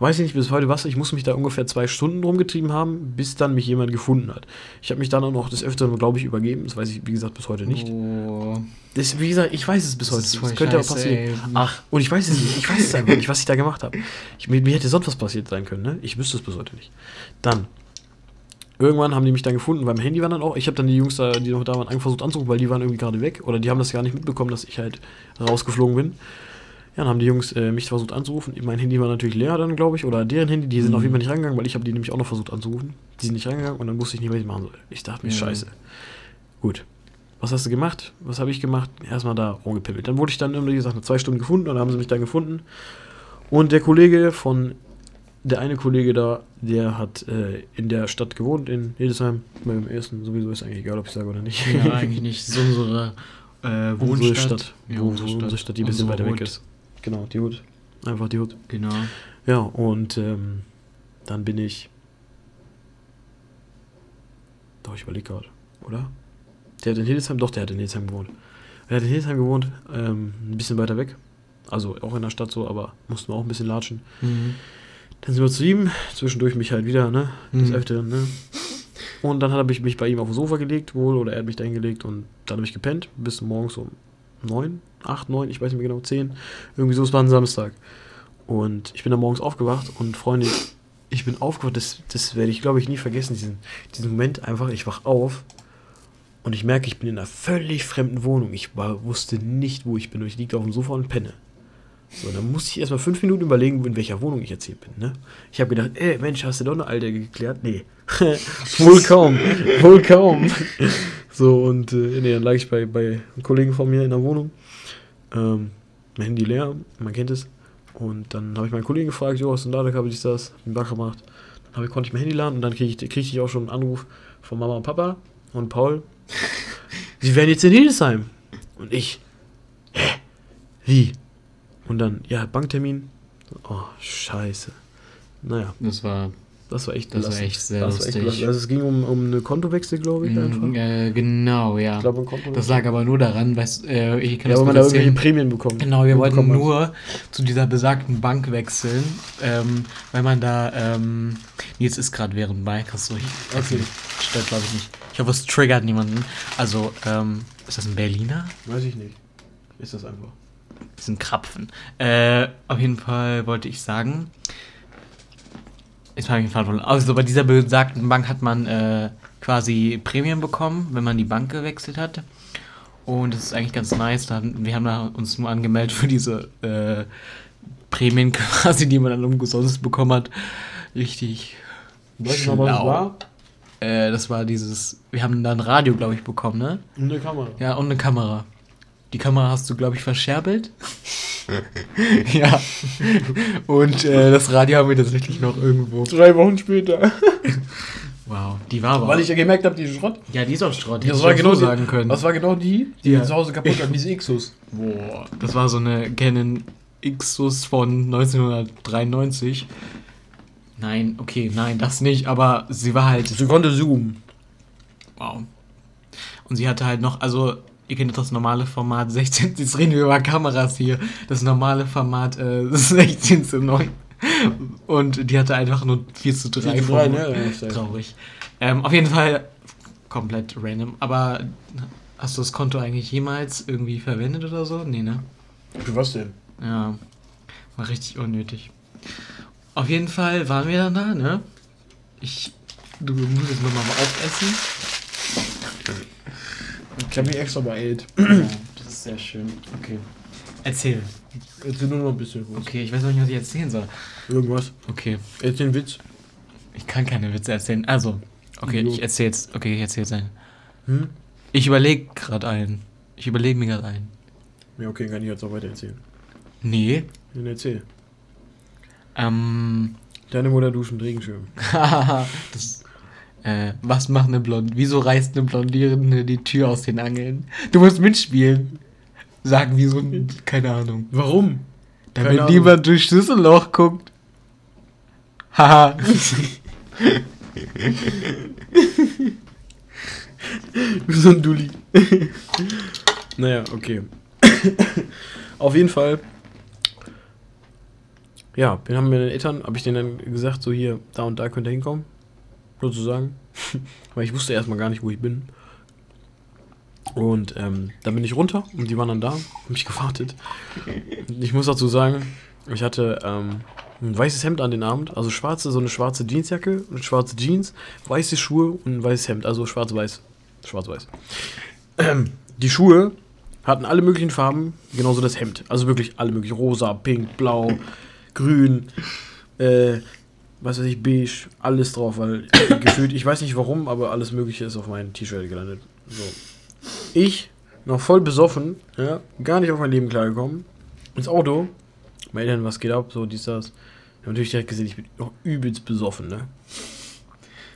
Weiß ich nicht bis heute was, ich muss mich da ungefähr zwei Stunden rumgetrieben haben, bis dann mich jemand gefunden hat. Ich habe mich dann auch noch des Öfteren, glaube ich, übergeben. Das weiß ich, wie gesagt, bis heute nicht. Oh. Das, wie gesagt, ich weiß es bis heute nicht. Das könnte auch passieren. ey. Ach, und ich weiß es nicht. Ich weiß es einfach nicht, was ich da gemacht habe. Mir, mir hätte sonst was passiert sein können, ne? Ich wüsste es bis heute nicht. Dann, irgendwann haben die mich dann gefunden, beim Handy waren dann auch. Ich habe dann die Jungs da, die noch da waren, versucht anzurufen, weil die waren irgendwie gerade weg. Oder die haben das gar nicht mitbekommen, dass ich halt rausgeflogen bin. Ja, dann haben die Jungs äh, mich versucht anzurufen. Mein Handy war natürlich leer dann, glaube ich. Oder deren Handy, die sind Mhm. auf jeden Fall nicht rangegangen, weil ich habe die nämlich auch noch versucht anzurufen. Die sind nicht rangegangen und dann wusste ich nicht, was ich machen soll. Ich dachte mir, Ja. scheiße. Gut. Was hast du gemacht? Was habe ich gemacht? Erstmal da rumgepimmelt. Dann wurde ich dann, wie gesagt, nach zwei Stunden gefunden und dann haben sie mich dann gefunden. Und der Kollege von, der eine Kollege da, der hat äh, in der Stadt gewohnt, in Hildesheim. Beim ersten sowieso ist eigentlich egal, ob ich sage oder nicht. Ja, eigentlich nicht. So unsere äh, Unsere Wohnstadt. Stadt. Ja, unsere wo unsere Stadt, die ein bisschen Unsere weiter weg ist. Genau, die Hut. Einfach die Hut. Genau. Ja, und ähm, dann bin ich. Doch, ich überlege gerade, oder? Der hat in Hildesheim, doch, der hat in Hildesheim gewohnt. Er hat in Hildesheim gewohnt, ähm, ein bisschen weiter weg. Also auch in der Stadt so, aber mussten wir auch ein bisschen latschen. Mhm. Dann sind wir zu ihm, zwischendurch mich halt wieder, ne? Des Mhm. Öfteren, ne? Und dann habe ich mich bei ihm auf dem Sofa gelegt, wohl, oder er hat mich da hingelegt und dann habe ich gepennt, bis morgens um neun, acht, neun, ich weiß nicht mehr genau, zehn. Irgendwie so, es war ein Samstag. Und ich bin dann morgens aufgewacht und Freunde, ich bin aufgewacht, das, das werde ich glaube ich nie vergessen, diesen, diesen Moment einfach, ich wach auf und ich merke, ich bin in einer völlig fremden Wohnung. Ich war, wusste nicht, wo ich bin und ich liege auf dem Sofa und penne. So, dann musste ich erstmal fünf Minuten überlegen, in welcher Wohnung ich jetzt hier bin. Ne? Ich habe gedacht, ey, Mensch, hast du doch eine alte geklärt? Nee. wohl kaum. wohl kaum. so, und äh, nee, dann lag ich bei, bei einem Kollegen von mir in der Wohnung. Ähm, mein Handy leer, man kennt es. Und dann habe ich meinen Kollegen gefragt, jo, hast du ein Ladekabel, dies, das, den Bach gemacht. Dann hab ich, konnte ich mein Handy laden und dann krieg ich, kriegte ich auch schon einen Anruf von Mama und Papa und Paul. Sie werden jetzt in Hildesheim. Und ich, hä? Wie? Und dann, ja, Banktermin. Oh, scheiße. Naja, Das war, das war echt das war belastend. echt sehr Das war echt lustig. belastend. Also es ging um, um eine Kontowechsel, glaube ich, einfach. Mhm, äh, genau, ja. Ich glaube, ein Kontowechsel. Das lag aber nur daran, weißt, äh, ich kann ja, das weil man da irgendwelche. Prämien bekommt. Genau, wir wollten hat. nur zu dieser besagten Bank wechseln, ähm, weil man da, ähm, jetzt ist gerade während Mai, kannst du Okay. Stört glaube ich nicht. Ich hoffe, es triggert niemanden. Also, ähm, ist das ein Berliner? Weiß ich nicht. Ist das einfach. Das sind Krapfen. Äh, auf jeden Fall wollte ich sagen, jetzt habe ich den Faden verloren. Also bei dieser besagten Bank hat man äh, quasi Prämien bekommen, wenn man die Bank gewechselt hat. Und das ist eigentlich ganz nice. Wir haben uns nur angemeldet für diese äh, Prämien quasi, die man dann umsonst bekommen hat. Richtig. Weißt du noch, was schlau. war? Äh, das war dieses, wir haben da ein Radio, glaube ich, bekommen, ne? Eine Kamera. Ja, und eine Kamera. Die Kamera hast du, glaube ich, verscherbelt. ja. Und äh, das Radio haben wir tatsächlich noch irgendwo. Drei Wochen später. Wow, die war aber. Weil ich ja gemerkt habe, die ist Schrott. ja, die ist auch Schrott. Das hätte war genau so die, sagen können. Das war genau die, die Ja. zu Hause kaputt hat, diese Xus. Boah, das war so eine Canon Xus von 1993. Nein, okay, nein, das nicht, aber sie war halt. Sie konnte zoomen. Wow. Und sie hatte halt noch, also, ihr kennt das normale Format 16, jetzt reden wir über Kameras hier, das normale Format äh, 16 zu 9. Und die hatte einfach nur 4 zu 3 4 zu 3, Format. ne? Traurig. Ähm, auf jeden Fall komplett random. Aber hast du das Konto eigentlich jemals irgendwie verwendet oder so? Nee, ne? Für was denn? Ja, war richtig unnötig. Auf jeden Fall waren wir dann da, ne? Ich, du musst jetzt nochmal aufessen. Ich habe mich extra beeilt. Ja, das ist sehr schön. Okay. Erzähl. Erzähl nur noch ein bisschen was. Okay, ich weiß noch nicht, was ich erzählen soll. Irgendwas. Okay. Erzähl einen Witz. Ich kann keine Witze erzählen. Also, okay, Idiot. ich erzähl's. Okay, ich erzähl's einen. Hm? Ich überlege gerade einen. Ich überlege mir gerade einen. Ja, okay, kann ich jetzt auch weiter erzählen. Nee. Dann erzähl. Ähm. Deine Mutter duscht mit Regenschirm. das, äh, was macht eine Blond? Wieso reißt eine Blondierende die Tür aus den Angeln? Du musst mitspielen. Sagen wie so ein, keine Ahnung. Warum? Damit Keine Ahnung. niemand durch Schlüsselloch guckt. Haha. so ein Dulli. naja, okay. Auf jeden Fall. Ja, wir haben meine Eltern, habe ich denen dann gesagt, so hier, da und da könnt ihr hinkommen. Sozusagen. Weil ich wusste erstmal gar nicht, wo ich bin. Und ähm, dann bin ich runter und die waren dann da, haben mich gewartet. Ich muss dazu sagen, ich hatte ähm, ein weißes Hemd an den Abend, also schwarze, so eine schwarze Jeansjacke, schwarze Jeans, weiße Schuhe und ein weißes Hemd, also schwarz-weiß. Schwarz-weiß. Ähm, die Schuhe hatten alle möglichen Farben, genauso das Hemd. Also wirklich alle möglichen. Rosa, pink, blau, grün, äh, was weiß ich, beige, alles drauf, weil gefühlt, ich weiß nicht warum, aber alles Mögliche ist auf mein T-Shirt gelandet. So. Ich, noch voll besoffen, ja, gar nicht auf mein Leben klargekommen, ins Auto, meine Eltern, was geht ab, so, dies, das. Ich hab natürlich direkt gesehen, ich bin noch übelst besoffen, ne?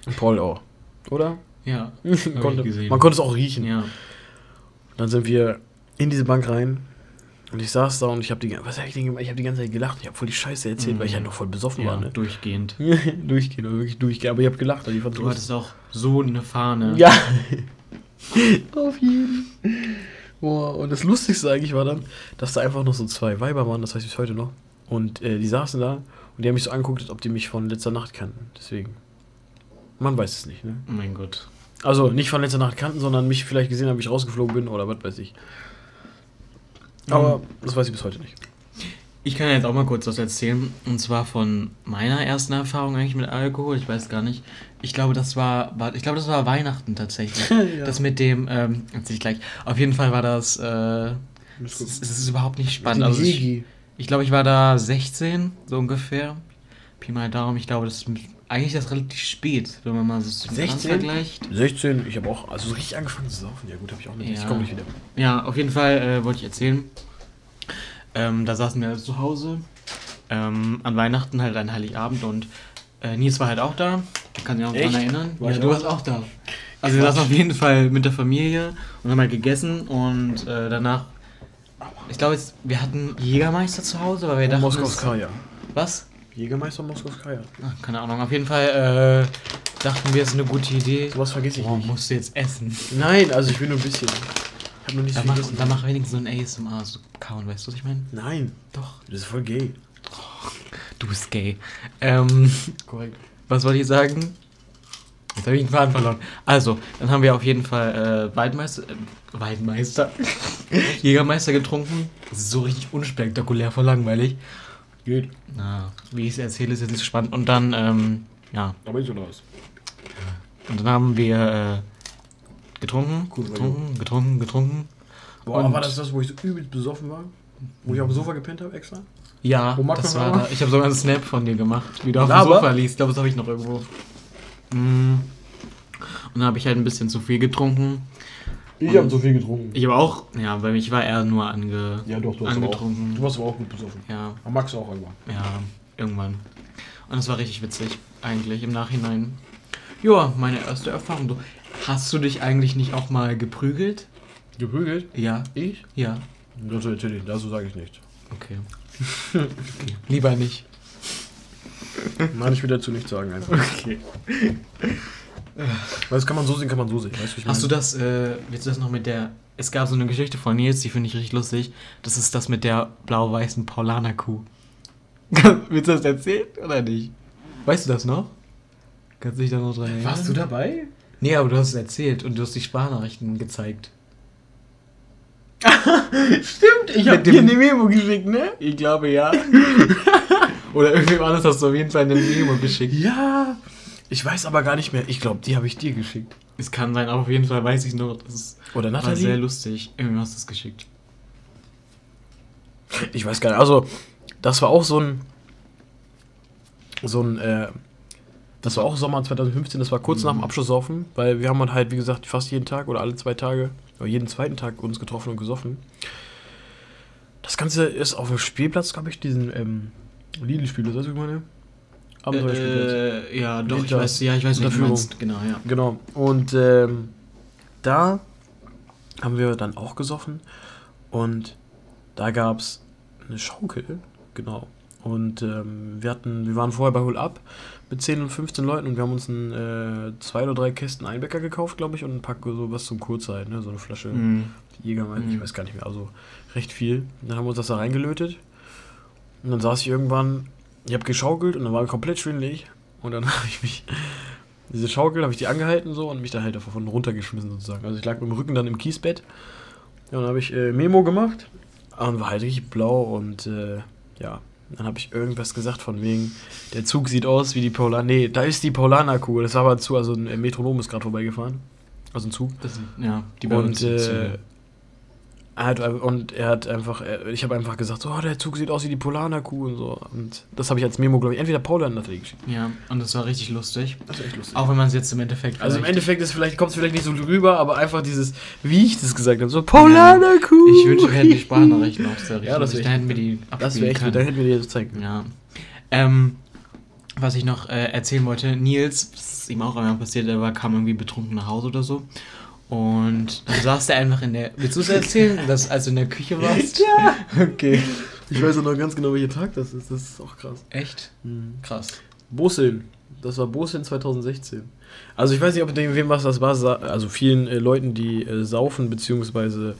Und Paul auch. Oder? Ja. konnte, man konnte es auch riechen. Ja. Dann sind wir in diese Bank rein und ich saß da und ich habe die, was hab ich denn gemacht? Ich habe die ganze Zeit gelacht. Ich habe voll die Scheiße erzählt, Mhm. weil ich halt noch voll besoffen ja war, ne? durchgehend. durchgehen, aber wirklich durchgehen. Aber ich habe gelacht, also ich Du hattest auch so eine Fahne. Ja. Auf jeden. Boah, und das Lustigste eigentlich war dann, dass da einfach noch so zwei Weiber waren, das weiß ich bis heute noch. Und äh, die saßen da und die haben mich so angeguckt, als ob die mich von letzter Nacht kannten. Deswegen. Man weiß es nicht, ne? Mein Gott. Also nicht von letzter Nacht kannten, sondern mich vielleicht gesehen haben, wie ich rausgeflogen bin oder was weiß ich. Aber das weiß ich bis heute nicht. Ich kann jetzt auch mal kurz was erzählen. Und zwar von meiner ersten Erfahrung eigentlich mit Alkohol. Ich weiß gar nicht. Ich glaube, das war, war ich glaube, das war Weihnachten tatsächlich. Ja. Das mit dem, ähm, erzähl ich gleich. Auf jeden Fall war das, äh, es ist, es ist überhaupt nicht spannend. Also ich, ich glaube, ich war da 16, so ungefähr. Pi mal Daumen. Ich glaube, das ist eigentlich das relativ spät, wenn man mal so zum 16? Alter vergleicht. 16, ich habe auch also so richtig angefangen zu saufen. Ja gut, habe ich auch nicht. Ich Ja. komme nicht wieder. Ja, auf jeden Fall äh, wollte ich erzählen. Ähm, da saßen wir zu Hause. Ähm, an Weihnachten halt an Heiligabend und äh, Nils war halt auch da. Ich kann mich auch daran erinnern. War ja, ich du auch warst auch da. Also wir saßen auf jeden Fall mit der Familie und haben halt gegessen und äh, danach. Ich glaube, wir hatten Jägermeister zu Hause, weil wir dachten. Moskowskaja. Was? Jägermeister Moskowskaja. Ah, keine Ahnung. Auf jeden Fall äh, dachten wir, es ist eine gute Idee. Sowas vergesse ich Oh, nicht. musst du jetzt essen. Nein, also ich will nur ein bisschen. Ich habe noch nicht so Da viel mach, gegessen. da mach wenigstens so ein ASMR, so kauen, weißt du, was ich meine? Nein, Doch. das ist voll gay. Du bist gay. Ähm, Korrekt. was wollte ich sagen? Jetzt habe ich den Faden verloren. Also, dann haben wir auf jeden Fall äh, Waldmeister, äh, Waldmeister, Jägermeister getrunken. So richtig unspektakulär, voll langweilig. Geht. Na, wie ich es erzähle, ist jetzt nicht so spannend. Und dann, ähm, ja, Aber nicht so raus. und dann haben wir äh, getrunken, Cool, getrunken, getrunken, getrunken. Boah, Und- war das das, wo ich so übelst besoffen war? Wo ich auf dem Sofa gepennt habe extra? Ja, das war? da. Ich habe sogar einen Snap von dir gemacht, wie du auf dem Sofa liegst. Ich glaube, das habe ich noch irgendwo. Mm. Und dann habe ich halt ein bisschen zu viel getrunken. Ich habe so viel getrunken. Ich habe auch, ja, weil ich war eher nur ange, Ja, doch, du hast aber auch. angetrunken. Du warst aber auch gut besoffen. Ja, Aber Max auch irgendwann. ja, irgendwann. Und es war richtig witzig, eigentlich im Nachhinein. Ja, meine erste Erfahrung. Hast du dich eigentlich nicht auch mal geprügelt? Geprügelt? Ja, Ich? ja. Das natürlich, dazu sage ich nichts. Okay. okay. Lieber nicht. Nein, ich will dazu nichts sagen einfach. Okay. Weil das kann man so sehen, kann man so sehen. Weißt du, ich Hast du das, äh, willst du das noch mit der. Es gab so eine Geschichte von Nils, die finde ich richtig lustig. Das ist das mit der blau-weißen Paulaner-Kuh. willst du das erzählen oder nicht? Weißt du das noch? Kannst du dich da noch dran erinnern? Warst du dabei? Nee, aber du hast es erzählt und du hast die Sprachnachrichten gezeigt. Stimmt, ich hab habe dir eine Memo geschickt, ne? Ich glaube ja. oder irgendwem anders hast du auf jeden Fall eine Memo geschickt. Ja. Ich weiß aber gar nicht mehr. Ich glaube, die habe ich dir geschickt. Es kann sein, aber auf jeden Fall weiß ich noch. Das ist, Oder war sehr Nathalie? lustig. Irgendwem hast du es geschickt. Ich weiß gar nicht. Also, das war auch so ein. So ein. Äh, das war auch Sommer 2015. Das war kurz nach dem Abschlusssaufen. Weil wir haben halt, wie gesagt, fast jeden Tag oder alle zwei Tage. Oder jeden zweiten Tag uns getroffen und gesoffen. Das Ganze ist auf dem Spielplatz, glaube ich, diesen. Ähm, Lidl-Spielplatz, weißt du, wie ich meine? Abenteuerspielplatz. Äh, ja, doch, ich weiß, ja, ich weiß, wie du meinst. Genau, ja. Genau. Und ähm, da haben wir dann auch gesoffen. Und da gab es eine Schaukel. Genau. Und ähm, wir hatten, wir waren vorher bei Hol Up mit 10 und 15 Leuten und wir haben uns ein, äh, zwei oder drei Kästen Einbecker gekauft, glaube ich, und ein Pack so was zum Kurzheit, ne? So eine Flasche Mhm. Jägermeister, ich Mhm. weiß gar nicht mehr, also recht viel. Dann haben wir uns das da reingelötet. Und dann saß ich irgendwann, ich habe geschaukelt und dann war ich komplett schwindelig. Und dann habe ich mich, diese Schaukel, habe ich die angehalten so und mich da halt davon runtergeschmissen sozusagen. Also ich lag mit dem Rücken dann im Kiesbett. Ja, und dann habe ich äh, Memo gemacht und war halt richtig blau und äh, ja. Dann habe ich irgendwas gesagt von wegen, der Zug sieht aus wie die Paulaner. Nee, da ist die Paulaner-Kuh. Das war aber zu, also ein äh, Metronom ist gerade vorbeigefahren. Also ein Zug. Das ja, die und, äh, sind- hat, und er hat einfach, ich habe einfach gesagt, so, oh, der Zug sieht aus wie die Polaner-Kuh und so. Und das habe ich als Memo, glaube ich, entweder Paul oder Nathalie geschickt. ja, und das war richtig lustig. Das ist echt lustig. Auch wenn man es jetzt im Endeffekt. also im Endeffekt ist vielleicht, kommt es vielleicht nicht so rüber, aber einfach dieses, wie ich das gesagt habe, so Polaner-Kuh. Ich wünsche, wir hätten die Sprachnachrichten sehr richtig. Ja, das lustig. wär Da hätten wir die Das wäre echt, können. da hätten wir dir das gezeigt. Ja. Ähm, was ich noch äh, erzählen wollte, Nils, das ist ihm auch einmal passiert, er war, kam irgendwie betrunken nach Hause oder so. Und dann saß er einfach in der. Willst du es erzählen, dass als du in der Küche warst? Ja. Okay. Ich weiß auch noch ganz genau, welcher Tag das ist. Das ist auch krass. Echt? Mhm. Krass. Boseln. Das war Boseln 2016. Also ich weiß nicht, ob dem wem was das war. Also vielen äh, Leuten, die äh, saufen, beziehungsweise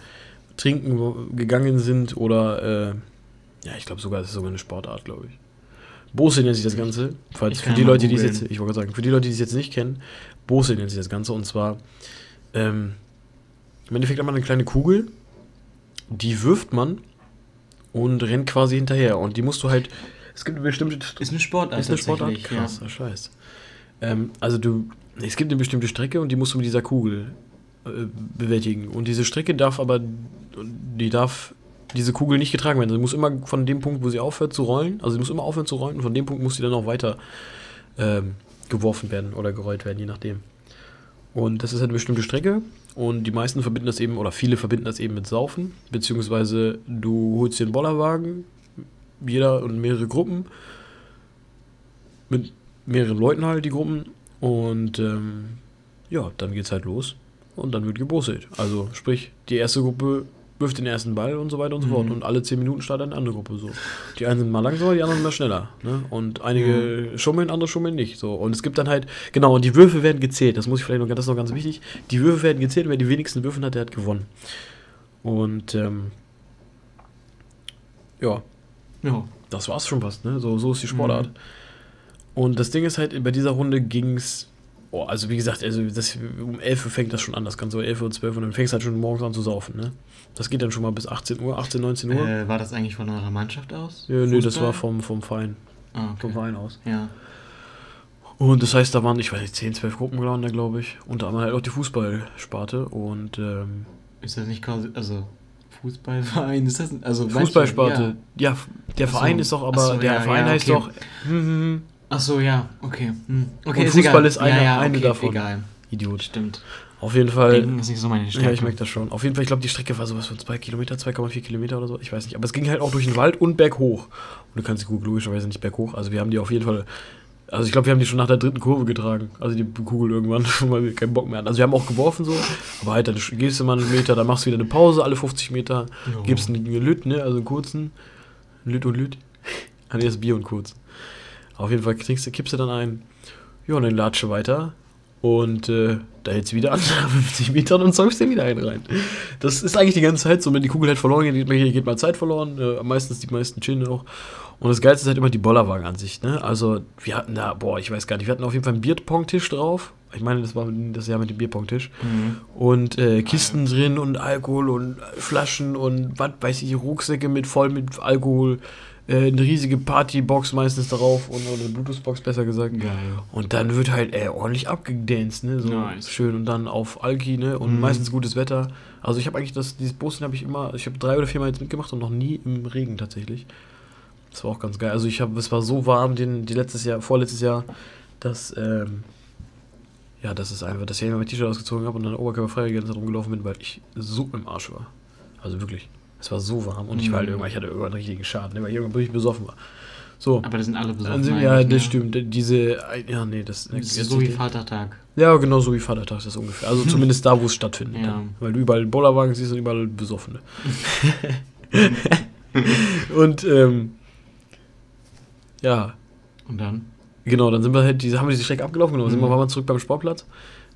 trinken gegangen sind oder, äh, ja, ich glaube sogar, das ist sogar eine Sportart, glaube ich. Bose nennt sich das Ganze. Falls für die Leute, die es jetzt, ich wollte sagen, für die Leute, die es jetzt nicht kennen, Bose nennt sich das Ganze und zwar ähm, im Endeffekt hat man eine kleine Kugel, die wirft man und rennt quasi hinterher und die musst du halt, es gibt eine bestimmte Ist eine Sportart ist eine Sportart? tatsächlich, Krass, ja. scheiß. Ähm, also du, es gibt eine bestimmte Strecke und die musst du mit dieser Kugel äh, bewältigen. Und diese Strecke darf aber, die darf diese Kugel nicht getragen werden. Sie muss immer von dem Punkt, wo sie aufhört zu rollen, also sie muss immer aufhören zu rollen und von dem Punkt muss sie dann auch weiter ähm, geworfen werden oder gerollt werden, je nachdem. Und das ist halt eine bestimmte Strecke. Und die meisten verbinden das eben, oder viele verbinden das eben mit Saufen, beziehungsweise du holst dir einen Bollerwagen, jeder und mehrere Gruppen, mit mehreren Leuten halt die Gruppen. Und ähm, ja, dann geht's halt los. Und dann wird gebosselt. Also sprich, die erste Gruppe wirft den ersten Ball und so weiter und so Mhm. fort und alle 10 Minuten startet eine andere Gruppe so. Die einen sind mal langsamer, die anderen mal schneller. Ne? Und einige schummeln, andere schummeln nicht. So. Und es gibt dann halt, genau, und die Würfe werden gezählt. Das muss ich vielleicht noch, das ist noch ganz wichtig. Die Würfe werden gezählt und wer die wenigsten Würfe hat, der hat gewonnen. Und ähm, ja, Ja. das war's schon fast, ne? So, so ist die Sportart. Und das Ding ist halt, bei dieser Runde ging's. Oh, also wie gesagt, also das, um 11 Uhr fängt das schon an. Das kann so 11 Uhr, 12 Uhr und dann fängst du halt schon morgens an zu saufen, ne? Das geht dann schon mal bis 18 Uhr, 18, 19 Uhr. Äh, war das eigentlich von eurer Mannschaft aus? ja, nee, das Fußball? war vom, vom Verein. Ah, Vom okay. Verein aus. Ja. Und das heißt, da waren, ich weiß nicht, 10, 12 Gruppen gelandet, glaube ich. Und da haben wir halt auch die Fußballsparte und ähm, Ist das nicht quasi, also Fußballverein, ist das, also Fußballsparte. Ja, der Ach so. Verein ist doch, aber so, der ja, Verein ja, heißt okay. doch. Hm, hm, hm, Ach so, ja, okay. Hm. okay Und Fußball egal. ist eine- eine okay, davon. Egal, Idiot. stimmt. Auf jeden Fall. Denken ist nicht so meine Stärke. Ja, ich merke das schon. Auf jeden Fall, ich glaube, die Strecke war sowas von 2 Kilometer, 2,4 Kilometer oder so. Ich weiß nicht. Aber es ging halt auch durch den Wald und berghoch. Und du kannst die Kugel logischerweise nicht berghoch. Also wir haben die auf jeden Fall. Also ich glaube, wir haben die schon nach der dritten Kurve getragen. Also die Kugel irgendwann, weil wir keinen Bock mehr hatten. Also wir haben auch geworfen so. Aber halt, dann gehst du mal einen Meter, dann machst du wieder eine Pause, alle 50 Meter. Ja. Gibst einen Lüt, ne? Also einen kurzen. Lüt und Lüt. Ah, nee, das ist Bier und kurz. Auf jeden Fall kriegst du, kippst du dann ein. Ja, und dann latsche weiter. Und äh, da hältst du wieder an, 50 Metern und zeugst dir wieder einen rein. Das ist eigentlich die ganze Zeit so, wenn die Kugel halt verloren geht, geht, geht mal Zeit verloren. Äh, meistens die meisten chillen auch. Und das Geilste ist halt immer die Bollerwagen an sich. Ne? Also, wir hatten da, boah, ich weiß gar nicht, wir hatten auf jeden Fall einen Bierpong-Tisch drauf. Ich meine, das war das Jahr mit dem Bierpong-Tisch. Mhm. Und äh, Kisten drin und Alkohol und Flaschen und was weiß ich, Rucksäcke mit voll mit Alkohol. Äh, eine riesige Partybox meistens darauf und oder eine Bluetooth-Box besser gesagt. Geil. Und dann wird halt äh, ordentlich abgedanced, ne? So Nice. schön und dann auf Alki, ne? Und Mhm. meistens gutes Wetter. Also ich habe eigentlich das, dieses Bosten habe ich immer, ich habe drei oder viermal jetzt mitgemacht und noch nie im Regen tatsächlich. Das war auch ganz geil. Also ich habe, es war so warm, den, die letztes Jahr, vorletztes Jahr, dass, ähm, ja, das ist einfach, dass ich immer mein T-Shirt ausgezogen habe und dann ganze Zeit rumgelaufen bin, weil ich so im Arsch war. Also wirklich. Es war so warm und ich war halt Mhm. irgendwann, ich hatte irgendwann richtigen Schaden, ne? weil ich irgendwann wirklich besoffen war. So. Aber das sind alle besoffen Dann sind, ja, eigentlich, das ne? stimmt. Diese, ja, nee, das, Das ist so wie Vatertag. Ja, genau so wie Vatertag ist das ungefähr. Also zumindest da, wo es stattfindet. Ja. Dann. Weil du überall Bollerwagen siehst und überall Besoffene. und, ähm, ja, Und dann? genau, dann sind wir halt, diese, haben wir diese Strecke abgelaufen, genau, sind wir Mhm. waren wir zurück beim Sportplatz.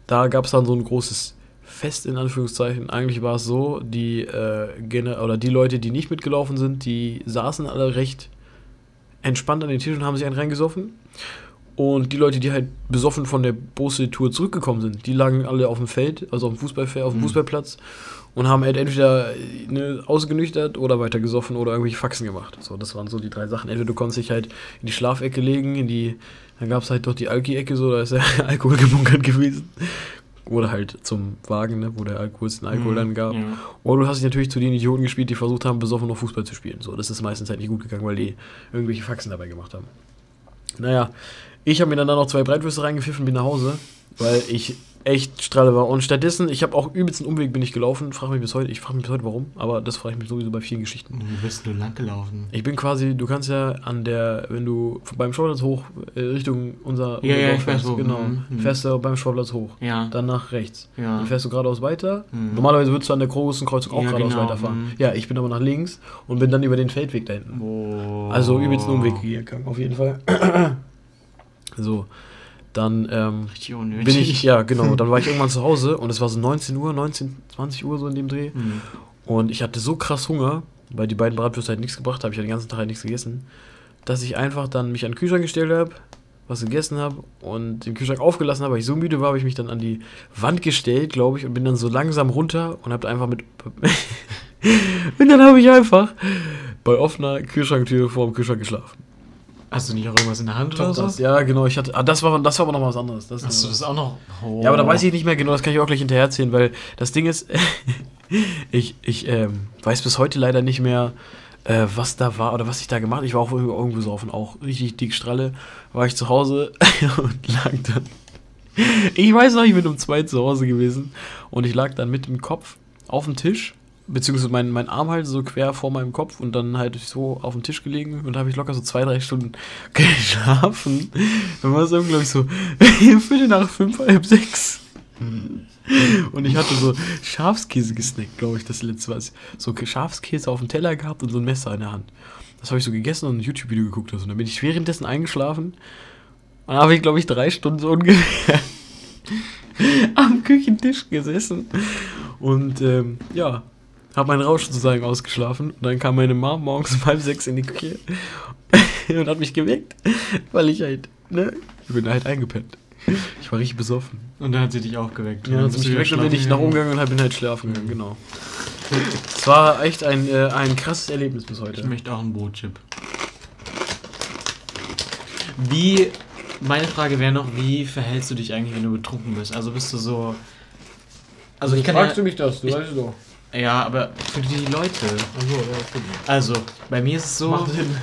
Da gab es dann so ein großes Fest in Anführungszeichen. Eigentlich war es so, die, äh, oder die Leute, die nicht mitgelaufen sind, die saßen alle recht entspannt an den Tisch und haben sich einen reingesoffen. Und die Leute, die halt besoffen von der Bose-Tour zurückgekommen sind, die lagen alle auf dem Feld, also auf dem Fußballfeld, auf dem Mhm. Fußballplatz und haben halt entweder äh, ne, ausgenüchtert oder weiter gesoffen oder irgendwelche Faxen gemacht. So, das waren so die drei Sachen. Entweder du konntest dich halt in die Schlafecke legen, in die, dann gab es halt doch die Alki-Ecke, so, da ist der Alkohol gebunkert gewesen. Oder halt zum Wagen, ne, wo der Alkohol, den Alkohol Mhm. dann gab. Ja. Oder du hast dich natürlich zu den Idioten gespielt, die versucht haben, besoffen noch Fußball zu spielen. So, das ist meistens halt nicht gut gegangen, weil die irgendwelche Faxen dabei gemacht haben. Naja, ich habe mir dann da noch zwei Breitwürste reingepfiffen, bin nach Hause, weil ich echt strahle war. Und stattdessen, ich habe auch übelst einen Umweg bin ich gelaufen, frage mich bis heute, ich frage mich bis heute warum, aber das frage ich mich sowieso bei vielen Geschichten. Wo bist du lang gelaufen? Ich bin quasi, du kannst ja an der, wenn du beim Sportplatz hoch äh, Richtung unser, Ja, ja, fährst, wo. genau, Mhm, mhm. fährst du beim Sportplatz hoch, Ja. dann nach rechts. ja. Dann fährst du geradeaus weiter. Mhm. Normalerweise würdest du an der großen Kreuzung auch Ja, geradeaus genau, weiterfahren. mhm. Ja, ich bin aber nach links und bin dann über den Feldweg da hinten. Oh. Also übelst einen Umweg gegangen, auf jeden Fall. so, dann ähm, bin ich, ja genau, dann war ich irgendwann zu Hause und es war so 19 Uhr, 19, 20 Uhr so in dem Dreh. Mhm. Und ich hatte so krass Hunger, weil die beiden Bratwürste halt nichts gebracht haben, ich habe den ganzen Tag halt nichts gegessen, dass ich einfach dann mich an den Kühlschrank gestellt habe, was gegessen habe und den Kühlschrank aufgelassen habe, weil ich so müde war, habe ich mich dann an die Wand gestellt, glaube ich, und bin dann so langsam runter und habe einfach mit. und dann habe ich einfach bei offener Kühlschranktür vor dem Kühlschrank geschlafen. Hast du nicht auch irgendwas in der Hand oder Das, so? ja, genau. Ich hatte, ah, das, war, das war aber noch was anderes. Das ist Hast du das auch noch? Oh. Ja, aber da weiß ich nicht mehr genau, das kann ich auch gleich hinterher erzählen, weil das Ding ist, ich, ich ähm, weiß bis heute leider nicht mehr, äh, was da war oder was ich da gemacht habe. Ich war auch irgendwo, irgendwo so auf und auch richtig dick Stralle. War ich zu Hause und lag dann. Ich weiß noch, ich bin um zwei zu Hause gewesen und ich lag dann mit dem Kopf auf dem Tisch, beziehungsweise mein, mein Arm halt so quer vor meinem Kopf und dann halt so auf dem Tisch gelegen und da habe ich locker so zwei, drei Stunden geschlafen. Dann war es irgendwie, glaube ich, so Viertel nach fünf, halb sechs. Und ich hatte so Schafskäse gesnackt, glaube ich, das letzte was. So Schafskäse auf dem Teller gehabt und so ein Messer in der Hand. Das habe ich so gegessen und ein YouTube-Video geguckt. Und dann bin ich währenddessen eingeschlafen. Und habe ich, glaube ich, drei Stunden so ungefähr am Küchentisch gesessen. Und ähm, ja, habe meinen Rausch sozusagen ausgeschlafen. Und dann kam meine Mom morgens um halb sechs in die Küche und hat mich geweckt, weil ich halt, ne, ich bin halt eingepennt. Ich war richtig besoffen. Und dann hat sie dich aufgeweckt. Ja, dann bist bin du ich wieder weg und bin ich nach gegangen. oben gegangen und bin halt schlafen gegangen, genau. Es war echt ein, äh, ein krasses Erlebnis bis Ich heute. möchte auch einen Brotchip. Wie, meine Frage wäre noch, wie verhältst du dich eigentlich, wenn du betrunken bist? Also bist du so... Also ich kann ja, mich das, du ich- weißt es doch. Ja, aber für die Leute. Achso, ja, stimmt. Also, bei mir ist es so... Macht Sinn.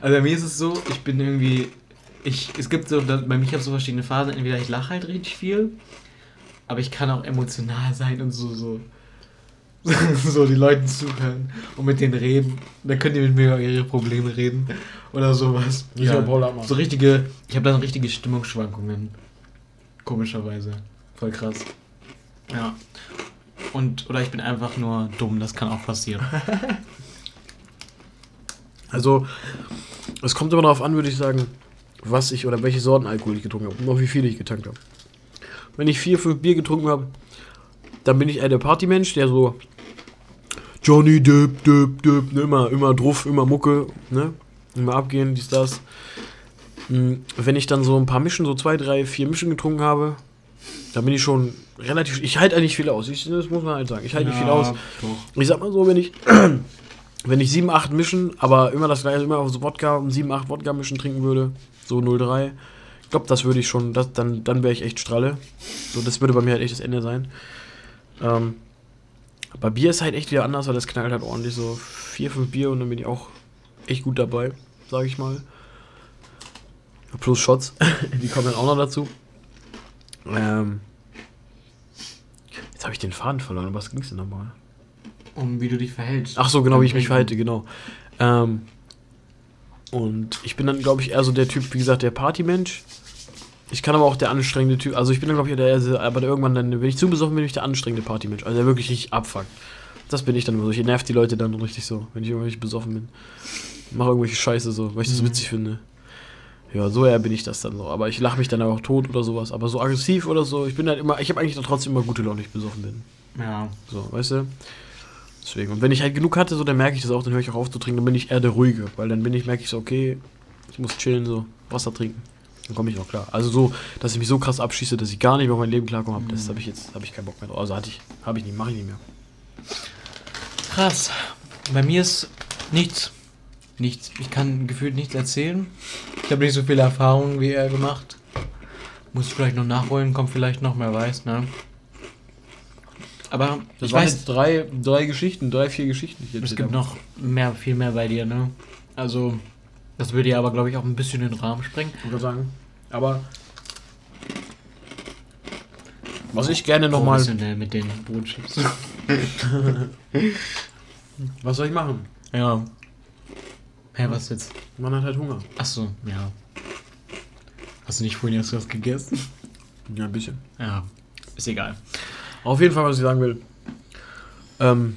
Also bei mir ist es so, ich bin irgendwie. Ich, es gibt so, da- bei mir ich habe so verschiedene Phasen. Entweder ich lache halt richtig viel, aber ich kann auch emotional sein und so, so, so die Leuten zuhören und mit denen reden. Dann könnt ihr mit mir über ihre Probleme reden oder sowas. Ja, Paul Hartmann. so richtige, ich habe dann richtige Stimmungsschwankungen. Komischerweise. Voll krass. Ja. Und, oder ich bin einfach nur dumm, das kann auch passieren. Also, es kommt immer darauf an, würde ich sagen, was ich oder welche Sorten Alkohol ich getrunken habe und auch wie viel ich getankt habe. Wenn ich vier, fünf Bier getrunken habe, dann bin ich eher der Partymensch, der so Johnny Depp, Depp, Depp, ne, immer, immer druff, immer Mucke, ne, immer abgehen, dies, das. Hm, Wenn ich dann so ein paar Mischen, so zwei, drei, vier Mischen getrunken habe, dann bin ich schon relativ, ich halte eigentlich viel aus, ich, das muss man halt sagen, ich halte nicht viel aus. Doch. Ich sag mal so, wenn ich, wenn ich 7, 8 mischen, aber immer das gleiche, immer auf so Wodka, um 7, 8 Wodka mischen trinken würde, so 0,3, ich glaube, das würde ich schon, das, dann, dann wäre ich echt stralle. So, das würde bei mir halt echt das Ende sein. Ähm, bei Bier ist halt echt wieder anders, weil das knallt halt ordentlich so 4, 5 Bier und dann bin ich auch echt gut dabei, sage ich mal. Plus Shots, die kommen dann auch noch dazu. Ähm, jetzt habe ich den Faden verloren, um was ging es denn nochmal? Um wie du dich verhältst. Ach so, genau, wie ich mich verhalte, genau. Ähm, und ich bin dann, glaube ich, eher so der Typ, wie gesagt, der Partymensch. Ich kann aber auch der anstrengende Typ, also ich bin dann, glaube ich, der, der, aber der irgendwann dann, wenn ich zu besoffen bin, bin ich der anstrengende Partymensch. Also der wirklich richtig abfuckt. Das bin ich dann immer so. Ich nerv die Leute dann richtig so, wenn ich irgendwie besoffen bin. Mach irgendwelche Scheiße so, weil ich das Mhm. witzig finde. Ja, so eher bin ich das dann so. Aber ich lache mich dann auch tot oder sowas. Aber so aggressiv oder so, ich bin halt immer, ich habe eigentlich dann trotzdem immer gute Laune, wenn ich besoffen bin. Ja. So, weißt du? Deswegen. Und wenn ich halt genug hatte, so, dann merke ich das auch, dann höre ich auch auf zu trinken, dann bin ich eher der Ruhige. Weil dann bin ich, merke ich so, okay, ich muss chillen, so, Wasser trinken. Dann komme ich noch klar. Also so, dass ich mich so krass abschieße, dass ich gar nicht mehr auf mein Leben klarkomme, hab, das habe ich jetzt, habe ich keinen Bock mehr drauf. Also hatte ich, habe ich nicht, mache ich nicht mehr. Krass. Bei mir ist nichts. Nichts. Ich kann gefühlt nichts erzählen. Ich habe nicht so viele Erfahrungen wie er gemacht. Muss ich vielleicht noch nachholen, kommt vielleicht noch, wer weiß, ne? Aber ich weiß, drei, drei Geschichten, drei, vier Geschichten. die es gibt noch mehr, viel mehr bei dir, ne? Also, das würde ja aber, glaube ich, auch ein bisschen den Rahmen sprengen. Ich würde sagen. Aber. Was ich gerne nochmal. Professionell mit den Brotchips. Was soll ich machen? ja. Hä, was jetzt? Man hat halt Hunger. Achso, ja. Hast du nicht vorhin erst was gegessen? Ja, ein bisschen. Ja, ist egal. Auf jeden Fall, was ich sagen will. Ähm,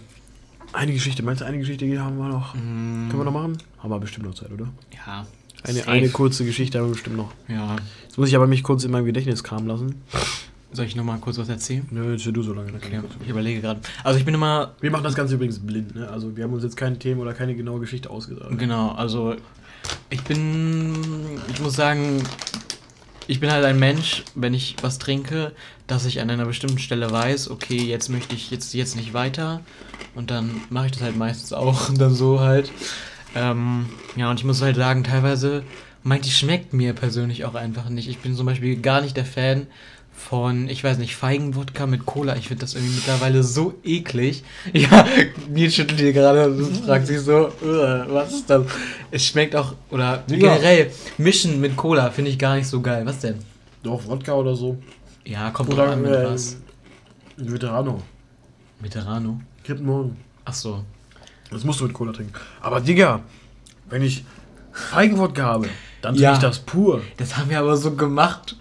eine Geschichte, meinst du, eine Geschichte haben wir noch? Können wir noch machen? Haben wir bestimmt noch Zeit, oder? Ja. Eine, safe. eine kurze Geschichte haben wir bestimmt noch. Ja. Jetzt muss ich aber mich kurz in meinem Gedächtnis kramen lassen. Soll ich nochmal kurz was erzählen? Nö, du so lange. Okay, ich überlege gerade. Also ich bin immer. Wir machen das Ganze übrigens blind, ne? Also wir haben uns jetzt kein Thema oder keine genaue Geschichte ausgedacht. Genau, also ich bin. Ich muss sagen, ich bin halt ein Mensch, wenn ich was trinke, dass ich an einer bestimmten Stelle weiß, okay, jetzt möchte ich jetzt, jetzt nicht weiter. Und dann mache ich das halt meistens auch und dann so halt. Ähm, ja, und ich muss halt sagen, teilweise meint die schmeckt mir persönlich auch einfach nicht. Ich bin zum Beispiel gar nicht der Fan von, ich weiß nicht, Feigenwodka mit Cola. Ich finde das irgendwie mittlerweile so eklig. Ja, Nils schüttelt hier gerade und fragt sich so, was ist das? Es schmeckt auch, oder ja. generell, mischen mit Cola finde ich gar nicht so geil. Was denn? Doch, Wodka oder so. Ja, kommt oder, an mit äh, was. Veterano. Veterano? Kippen morgen. Ach so. Das musst du mit Cola trinken. Aber Digga, wenn ich Feigenwodka habe, dann ja. trinke ich das pur. Das haben wir aber so gemacht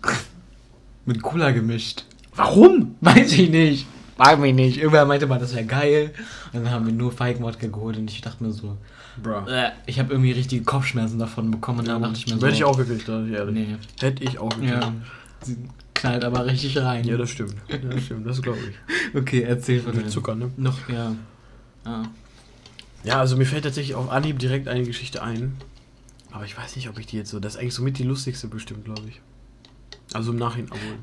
mit Cola gemischt. Warum? Weiß ich nicht. Mag mich nicht. Irgendwer meinte mal, das wäre geil. Und dann haben wir nur Feigenwodka geholt und ich dachte mir so, Bro. Äh, ich habe irgendwie richtige Kopfschmerzen davon bekommen. Und dann dachte ich mir so. Hätte ich auch gekriegt, da, ehrlich. Nee. Hätte ich auch gekriegt. Ja. Sie knallt aber richtig rein. Ja, das stimmt. Ja, das stimmt, das glaube ich. Okay, erzähl von Mit Zucker, ne? Noch, ja. Ah. Ja, also mir fällt tatsächlich auf Anhieb direkt eine Geschichte ein. Aber ich weiß nicht, ob ich die jetzt so. Das ist eigentlich so mit die lustigste bestimmt, glaube ich. Also im Nachhinein, obwohl.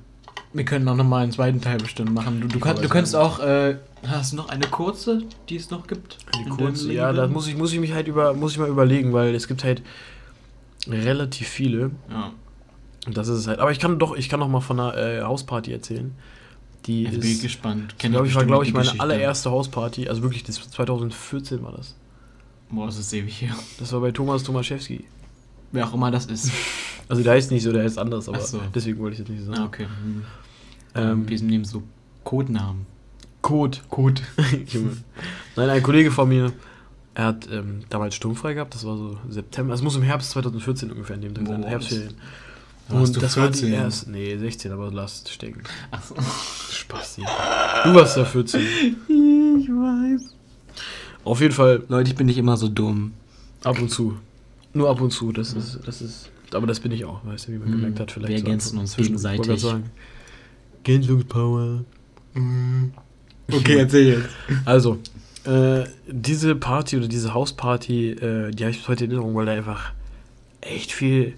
Wir können auch nochmal einen zweiten Teil bestimmt machen. Du, du, kann, du könntest auch, äh, hast du noch eine kurze, die es noch gibt? Eine kurze, ja, da muss ich, muss ich mich halt über, muss ich mal überlegen, weil es gibt halt relativ viele. Ja. Und das ist es halt. Aber ich kann doch, ich kann noch mal von einer äh, Hausparty erzählen. Die ist, bin ich gespannt. Kenn glaub, ich war, glaube ich, meine Geschichte. allererste Hausparty. Also wirklich, das 2014 war das. Boah, das ist ewig hier. Das war bei Thomas Tomaszewski. Wer auch immer das ist. Also der heißt nicht so, der heißt anders, aber so. deswegen wollte ich das nicht sagen. Ah, okay. Mhm. Ähm, Wir nehmen so Codenamen. Code. Code. Nein, ein Kollege von mir, er hat ähm, damals sturmfrei gehabt, das war so September, es muss im Herbst 2014 ungefähr in dem Tag sein, Herbstferien. Und das 14? war die erste, nee, 16, aber lasst stecken. Achso. Spaß hier. Du warst da 14. Ich weiß. Auf jeden Fall. Leute, ich bin nicht immer so dumm. Ab und zu. Nur ab und zu, das ist, das ist, aber das bin ich auch, weißt du, wie man hm, gemerkt hat, vielleicht. Wir ergänzen so uns gegenseitig. Gänseungspower. Mhm. Okay, erzähl jetzt. Also, äh, diese Party oder diese Hausparty, äh, die habe ich bis heute in Erinnerung, weil da einfach echt viel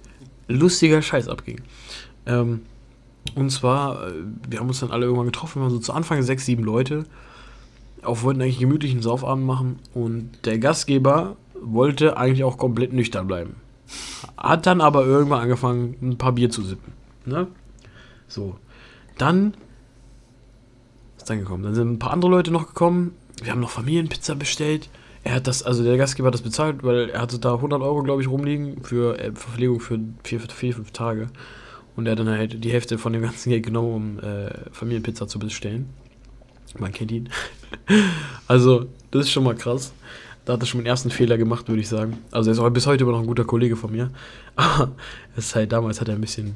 lustiger Scheiß abging. Ähm, und zwar, äh, wir haben uns dann alle irgendwann getroffen, wir waren so zu Anfang sechs, sieben Leute. Auch wollten eigentlich einen gemütlichen Saufabend machen und der Gastgeber wollte eigentlich auch komplett nüchtern bleiben. Hat dann aber irgendwann angefangen, ein paar Bier zu sippen. Ne? So. Dann ist dann gekommen. Dann sind ein paar andere Leute noch gekommen. Wir haben noch Familienpizza bestellt. Er hat das, also der Gastgeber hat das bezahlt, weil er hatte da 100 Euro, glaube ich, rumliegen für äh, Verpflegung für vier, vier, fünf Tage. Und er hat dann halt die Hälfte von dem ganzen Geld genommen, um äh, Familienpizza zu bestellen. Man kennt ihn. also, das ist schon mal krass. Da hat er schon den ersten Fehler gemacht, würde ich sagen. Also er ist auch bis heute immer noch ein guter Kollege von mir. Aber es ist halt damals hat er ein bisschen.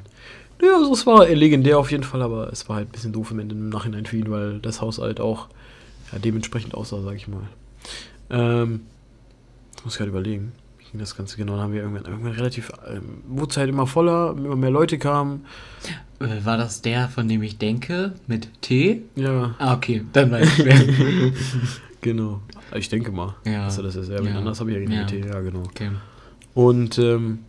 Ja, also es war legendär auf jeden Fall, aber es war halt ein bisschen doof im, Ende, im Nachhinein für ihn, weil das Haus halt auch ja, dementsprechend aussah, sag ich mal. Ähm, ich muss gerade überlegen, wie ging das Ganze genau? Dann haben wir irgendwann, irgendwann relativ, ähm, wurde es halt immer voller, immer mehr Leute kamen. Äh, war das der, von dem ich denke, mit T? Ja. Ah, okay, dann weiß ich wer. genau. Ich denke mal. Ja. Also das ist ja, ja. anders habe ich ja keine ja. Ja, genau. Okay. Und ähm,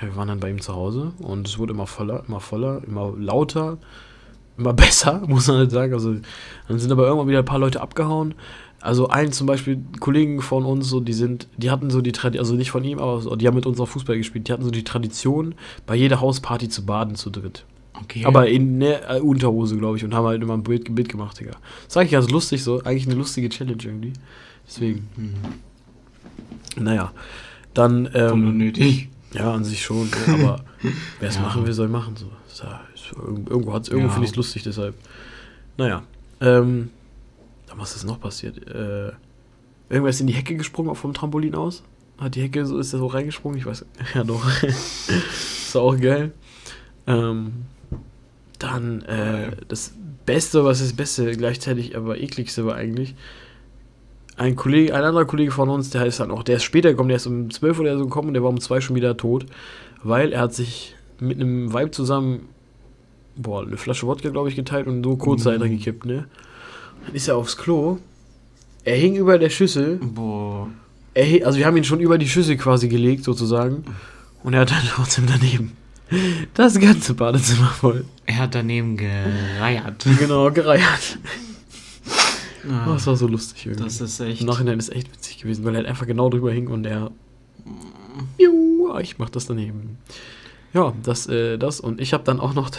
ja, wir waren dann bei ihm zu Hause und es wurde immer voller, immer voller, immer lauter, immer besser, muss man halt sagen. Also dann sind aber irgendwann wieder ein paar Leute abgehauen. Also ein zum Beispiel Kollegen von uns, so die sind, die hatten so die Tradition, also nicht von ihm, aber so, die haben mit uns auch Fußball gespielt. Die hatten so die Tradition, bei jeder Hausparty zu baden zu dritt. Okay. Aber in der äh, Unterhose, glaube ich, und haben halt immer ein Bild, Bild gemacht, Digga. Das war eigentlich ganz lustig so. Eigentlich eine lustige Challenge irgendwie. Deswegen. Mhm. Naja. Dann. Ähm, unnötig. Ja, an sich schon. Aber wer es ja. machen will, soll machen. So. irgendwo hat's, irgendwo ja. finde ich es lustig, deshalb. Naja. Ähm, dann was ist noch passiert? Äh, irgendwer ist in die Hecke gesprungen vom Trampolin aus. Hat die Hecke so, ist er so reingesprungen? Ich weiß. Ja, doch. ist auch geil. Ähm, dann äh, das Beste, was ist das Beste, gleichzeitig aber ekligste war eigentlich, ein Kollege, ein anderer Kollege von uns, der ist dann auch, der ist später gekommen, der ist um 12 oder so gekommen und der war um 2 schon wieder tot, weil er hat sich mit einem Vibe zusammen boah, eine Flasche Wodka, glaube ich, geteilt und so Kurzzeit Mhm. gekippt, ne? Dann ist er aufs Klo. Er hing über der Schüssel. Boah. Er, also wir haben ihn schon über die Schüssel quasi gelegt, sozusagen. Und er hat dann trotzdem daneben das ganze Badezimmer voll. Er hat daneben gereiert. Genau, gereiert. Oh, Ah, das war so lustig irgendwie. das ist echt. Im Nachhinein ist echt witzig gewesen, weil er halt einfach genau drüber hing und er. Juhu, ich mach das daneben. Ja, das, äh, das und ich habe dann auch noch.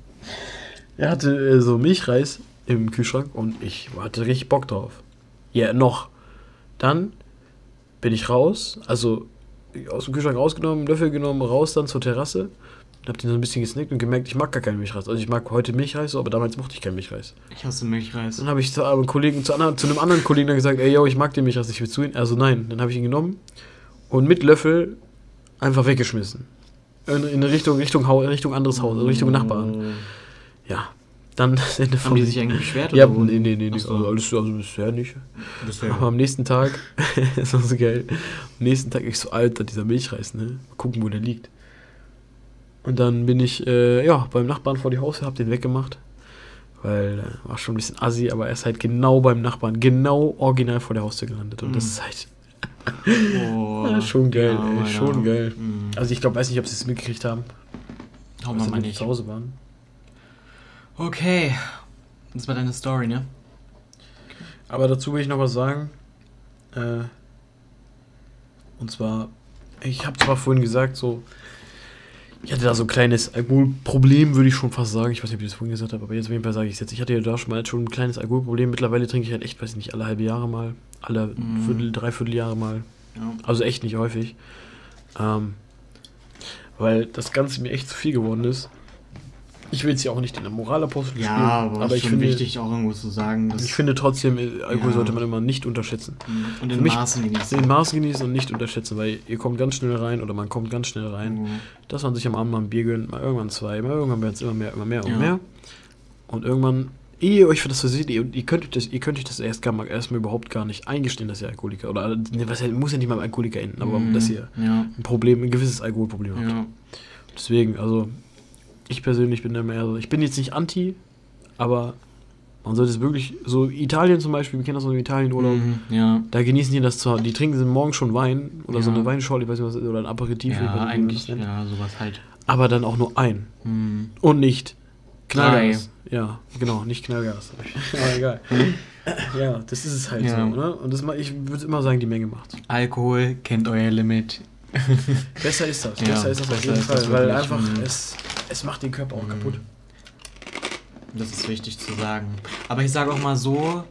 er hatte äh, so Milchreis im Kühlschrank und ich hatte richtig Bock drauf. Ja, noch. Dann bin ich raus, also aus dem Kühlschrank rausgenommen, Löffel genommen, raus dann zur Terrasse. und Hab den so ein bisschen gesnickt und gemerkt, ich mag gar keinen Milchreis. Also ich mag heute Milchreis, so, aber damals mochte ich keinen Milchreis. Ich hasse Milchreis. Dann habe ich zu einem Kollegen, zu, anderen, zu einem anderen Kollegen dann gesagt, ey, yo, ich mag den Milchreis, ich will zu ihm. Also nein, dann habe ich ihn genommen und mit Löffel einfach weggeschmissen. In, in Richtung, Richtung, Richtung anderes Haus, also Richtung Nachbarn. Ja, dann das Ende Haben die sich eigentlich beschwert? Ja, oder nee, nee, nee, nee. So. Also, alles, also bisher nicht. Bisher. Aber am nächsten Tag, das war so geil, am nächsten Tag, ich so, Alter, dieser Milchreis, ne? Mal gucken, wo der liegt. Und dann bin ich, äh, ja, beim Nachbarn vor die Haustür, hab den weggemacht. Weil, äh, war schon ein bisschen assi, aber er ist halt genau beim Nachbarn, genau original vor der Haustür gelandet. Und das Mhm. ist halt Oh, ja, schon geil, ja, ey, schon geil. Mhm. Also ich glaube, weiß nicht, ob sie es mitgekriegt haben. Hau mal nicht. zu Hause waren. Okay. Das war deine Story, ne? Aber dazu will ich noch was sagen. Äh, und zwar, ich habe zwar vorhin gesagt, so, ich hatte da so ein kleines Alkoholproblem, würde ich schon fast sagen. Ich weiß nicht, ob ich das vorhin gesagt habe, aber jetzt auf jeden Fall sage ich es jetzt. Ich hatte ja da schon mal schon ein kleines Alkoholproblem. Mittlerweile trinke ich halt echt, weiß ich nicht, alle halbe Jahre mal, alle Mhm. Viertel, dreiviertel Jahre mal. Ja. Also echt nicht häufig. Ähm, weil das Ganze mir echt zu viel geworden ist. Ich will jetzt ja auch nicht in der Moralapostel Ja, spielen, aber, ist ich finde, wichtig, auch irgendwo zu sagen, dass ich finde trotzdem, äh, Alkohol Ja. sollte man immer nicht unterschätzen. und für in Maßen genießen. In Maßen genießen und nicht unterschätzen, weil ihr kommt ganz schnell rein oder man kommt ganz schnell rein. Mhm. Dass man sich am Abend mal ein Bier gönnt, mal irgendwann zwei, mal irgendwann wird es immer mehr, immer mehr und Ja. mehr. Und irgendwann, ehe ihr euch für das versieht, ihr, ihr könnt euch das, ihr könnt euch das erst gar mal, erstmal überhaupt gar nicht eingestehen, dass ihr Alkoholiker oder ne, was muss ja nicht mal Alkoholiker enden, aber Mhm. dass ihr Ja. ein Problem, ein gewisses Alkoholproblem habt. Ja. Deswegen, also ich persönlich bin da mehr so, ich bin jetzt nicht anti, aber man sollte es wirklich, so Italien zum Beispiel, wir kennen das noch im Italienurlaub, Mhm. Ja. da genießen die das zwar, die trinken sie morgen schon Wein oder so Ja. eine Weinschorle, ich weiß nicht was, oder ein Aperitif, weiß Ja, man eigentlich, ja, sowas halt. aber dann auch nur ein Mhm. und nicht Knallgas. Ja, genau, nicht Knallgas. aber egal. ja, das ist es halt Ja. so, ne? Und das, ich würde immer sagen, die Menge macht. Alkohol kennt euer Limit. Besser ist das, Ja, besser ist das auf jeden Fall, weil einfach mhm. es, es macht den Körper auch Mhm. kaputt. Das ist wichtig zu sagen. Aber ich sage auch mal so,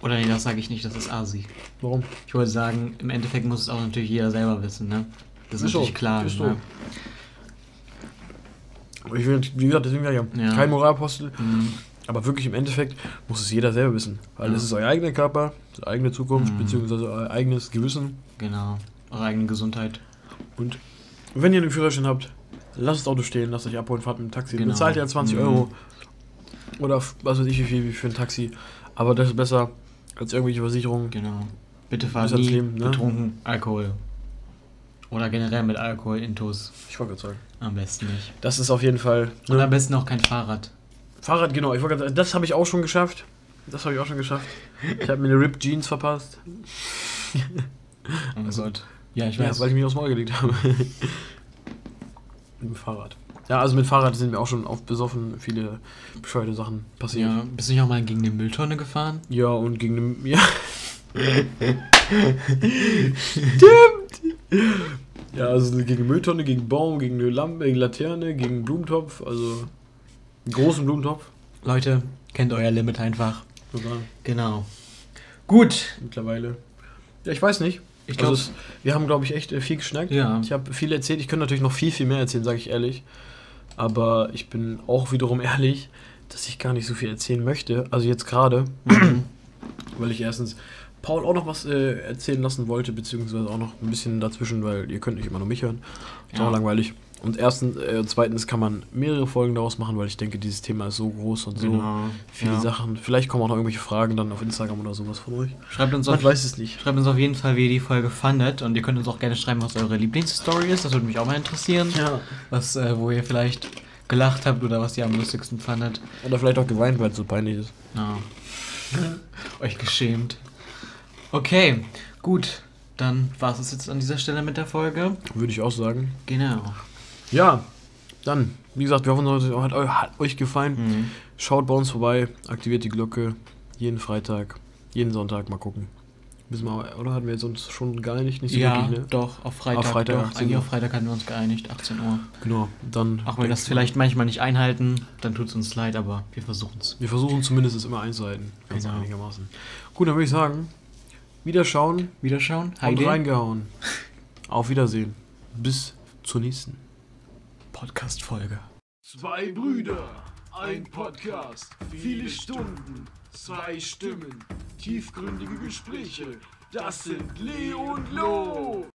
oder nee, das sage ich nicht, das ist Asi. Warum? Ich wollte sagen, im Endeffekt muss es auch natürlich jeder selber wissen, ne? Das ist, Ist so, natürlich klar. ist so. ne? Aber Ich will, wie gesagt, deswegen ja, Ja. kein Moralapostel, Mhm. aber wirklich im Endeffekt muss es jeder selber wissen. Weil Ja. es ist euer eigener Körper, eure eigene Zukunft, Mhm. beziehungsweise euer eigenes Gewissen. Genau. Eure eigene Gesundheit. Und wenn ihr einen Führerschein habt, lasst das Auto stehen, lasst euch abholen, fahrt mit dem Taxi. Genau. Bezahlt ja 20 Mhm. Euro. Oder was weiß ich, wie viel für ein Taxi. Aber das ist besser als irgendwelche Versicherungen. Genau. Bitte fahrt nie Leben, ne? betrunken Alkohol. Oder generell mit Alkohol intus. Ich wollte gerade sagen. Am besten nicht. Das ist auf jeden Fall. Und Ne? am besten auch kein Fahrrad. Fahrrad, genau. Ich wollte sagen, das habe ich auch schon geschafft. Das habe ich auch schon geschafft. Ich habe mir eine Rip Jeans verpasst. Oh Also- Gott. Ja, ich Ja, weiß. weil ich mich aufs Maul gelegt habe. mit dem Fahrrad. Ja, also mit Fahrrad sind mir auch schon oft besoffen viele bescheuerte Sachen passiert. ja, bist du nicht auch mal gegen eine Mülltonne gefahren? Ja, und gegen den. Ja. Stimmt! Ja, also gegen eine Mülltonne, gegen Baum, gegen eine Lampe, gegen Laterne, gegen einen Blumentopf, also einen großen Blumentopf. Leute, kennt euer Limit einfach. Sogar Genau. Gut. mittlerweile. Ja, ich weiß nicht. Ich also glaube, es, wir haben, glaube ich, echt äh, viel geschnackt. ja. Ich habe viel erzählt. Ich könnte natürlich noch viel, viel mehr erzählen, sage ich ehrlich. Aber ich bin auch wiederum ehrlich, dass ich gar nicht so viel erzählen möchte. Also jetzt gerade, weil ich erstens Paul auch noch was äh, erzählen lassen wollte, beziehungsweise auch noch ein bisschen dazwischen, weil ihr könnt nicht immer nur mich hören. Ist Ja. auch langweilig. Und erstens, äh, zweitens kann man mehrere Folgen daraus machen, weil ich denke, dieses Thema ist so groß und so Genau. viele ja. Sachen. Vielleicht kommen auch noch irgendwelche Fragen dann auf Instagram oder sowas von euch. Schreibt uns, Man auf, weiß es nicht. schreibt uns auf jeden Fall, wie ihr die Folge fandet. Und ihr könnt uns auch gerne schreiben, was eure Lieblingsstory ist. Das würde mich auch mal interessieren. Ja. Was, äh, wo ihr vielleicht gelacht habt oder was ihr am lustigsten fandet. Oder vielleicht auch geweint, weil es so peinlich ist. Ja. Euch geschämt. Okay, gut. Dann war es jetzt an dieser Stelle mit der Folge. Würde ich auch sagen. Genau. Ja, dann, wie gesagt, wir hoffen, es hat, hat euch gefallen. Mhm. Schaut bei uns vorbei, aktiviert die Glocke. Jeden Freitag, jeden Sonntag, mal gucken. Wissen wir, oder hatten wir jetzt uns schon geeinigt? Nicht so ja, wirklich, ne? doch, auf Freitag. Auf Freitag, doch, 18 eigentlich Uhr. auf Freitag hatten wir uns geeinigt, 18 Uhr. Genau, dann. Auch wenn wir das vielleicht manchmal nicht einhalten, dann tut es uns leid, aber wir versuchen es. Wir versuchen zumindest es immer einzuhalten. Ganz Genau. einigermaßen. Gut, dann würde ich sagen, wiederschauen Wiederschauen. und Heide. reingehauen. Auf Wiedersehen. Bis zur nächsten. Podcast-Folge. Zwei Brüder, ein Podcast, viele Stunden, zwei Stimmen, tiefgründige Gespräche. Das sind Leo und Lo.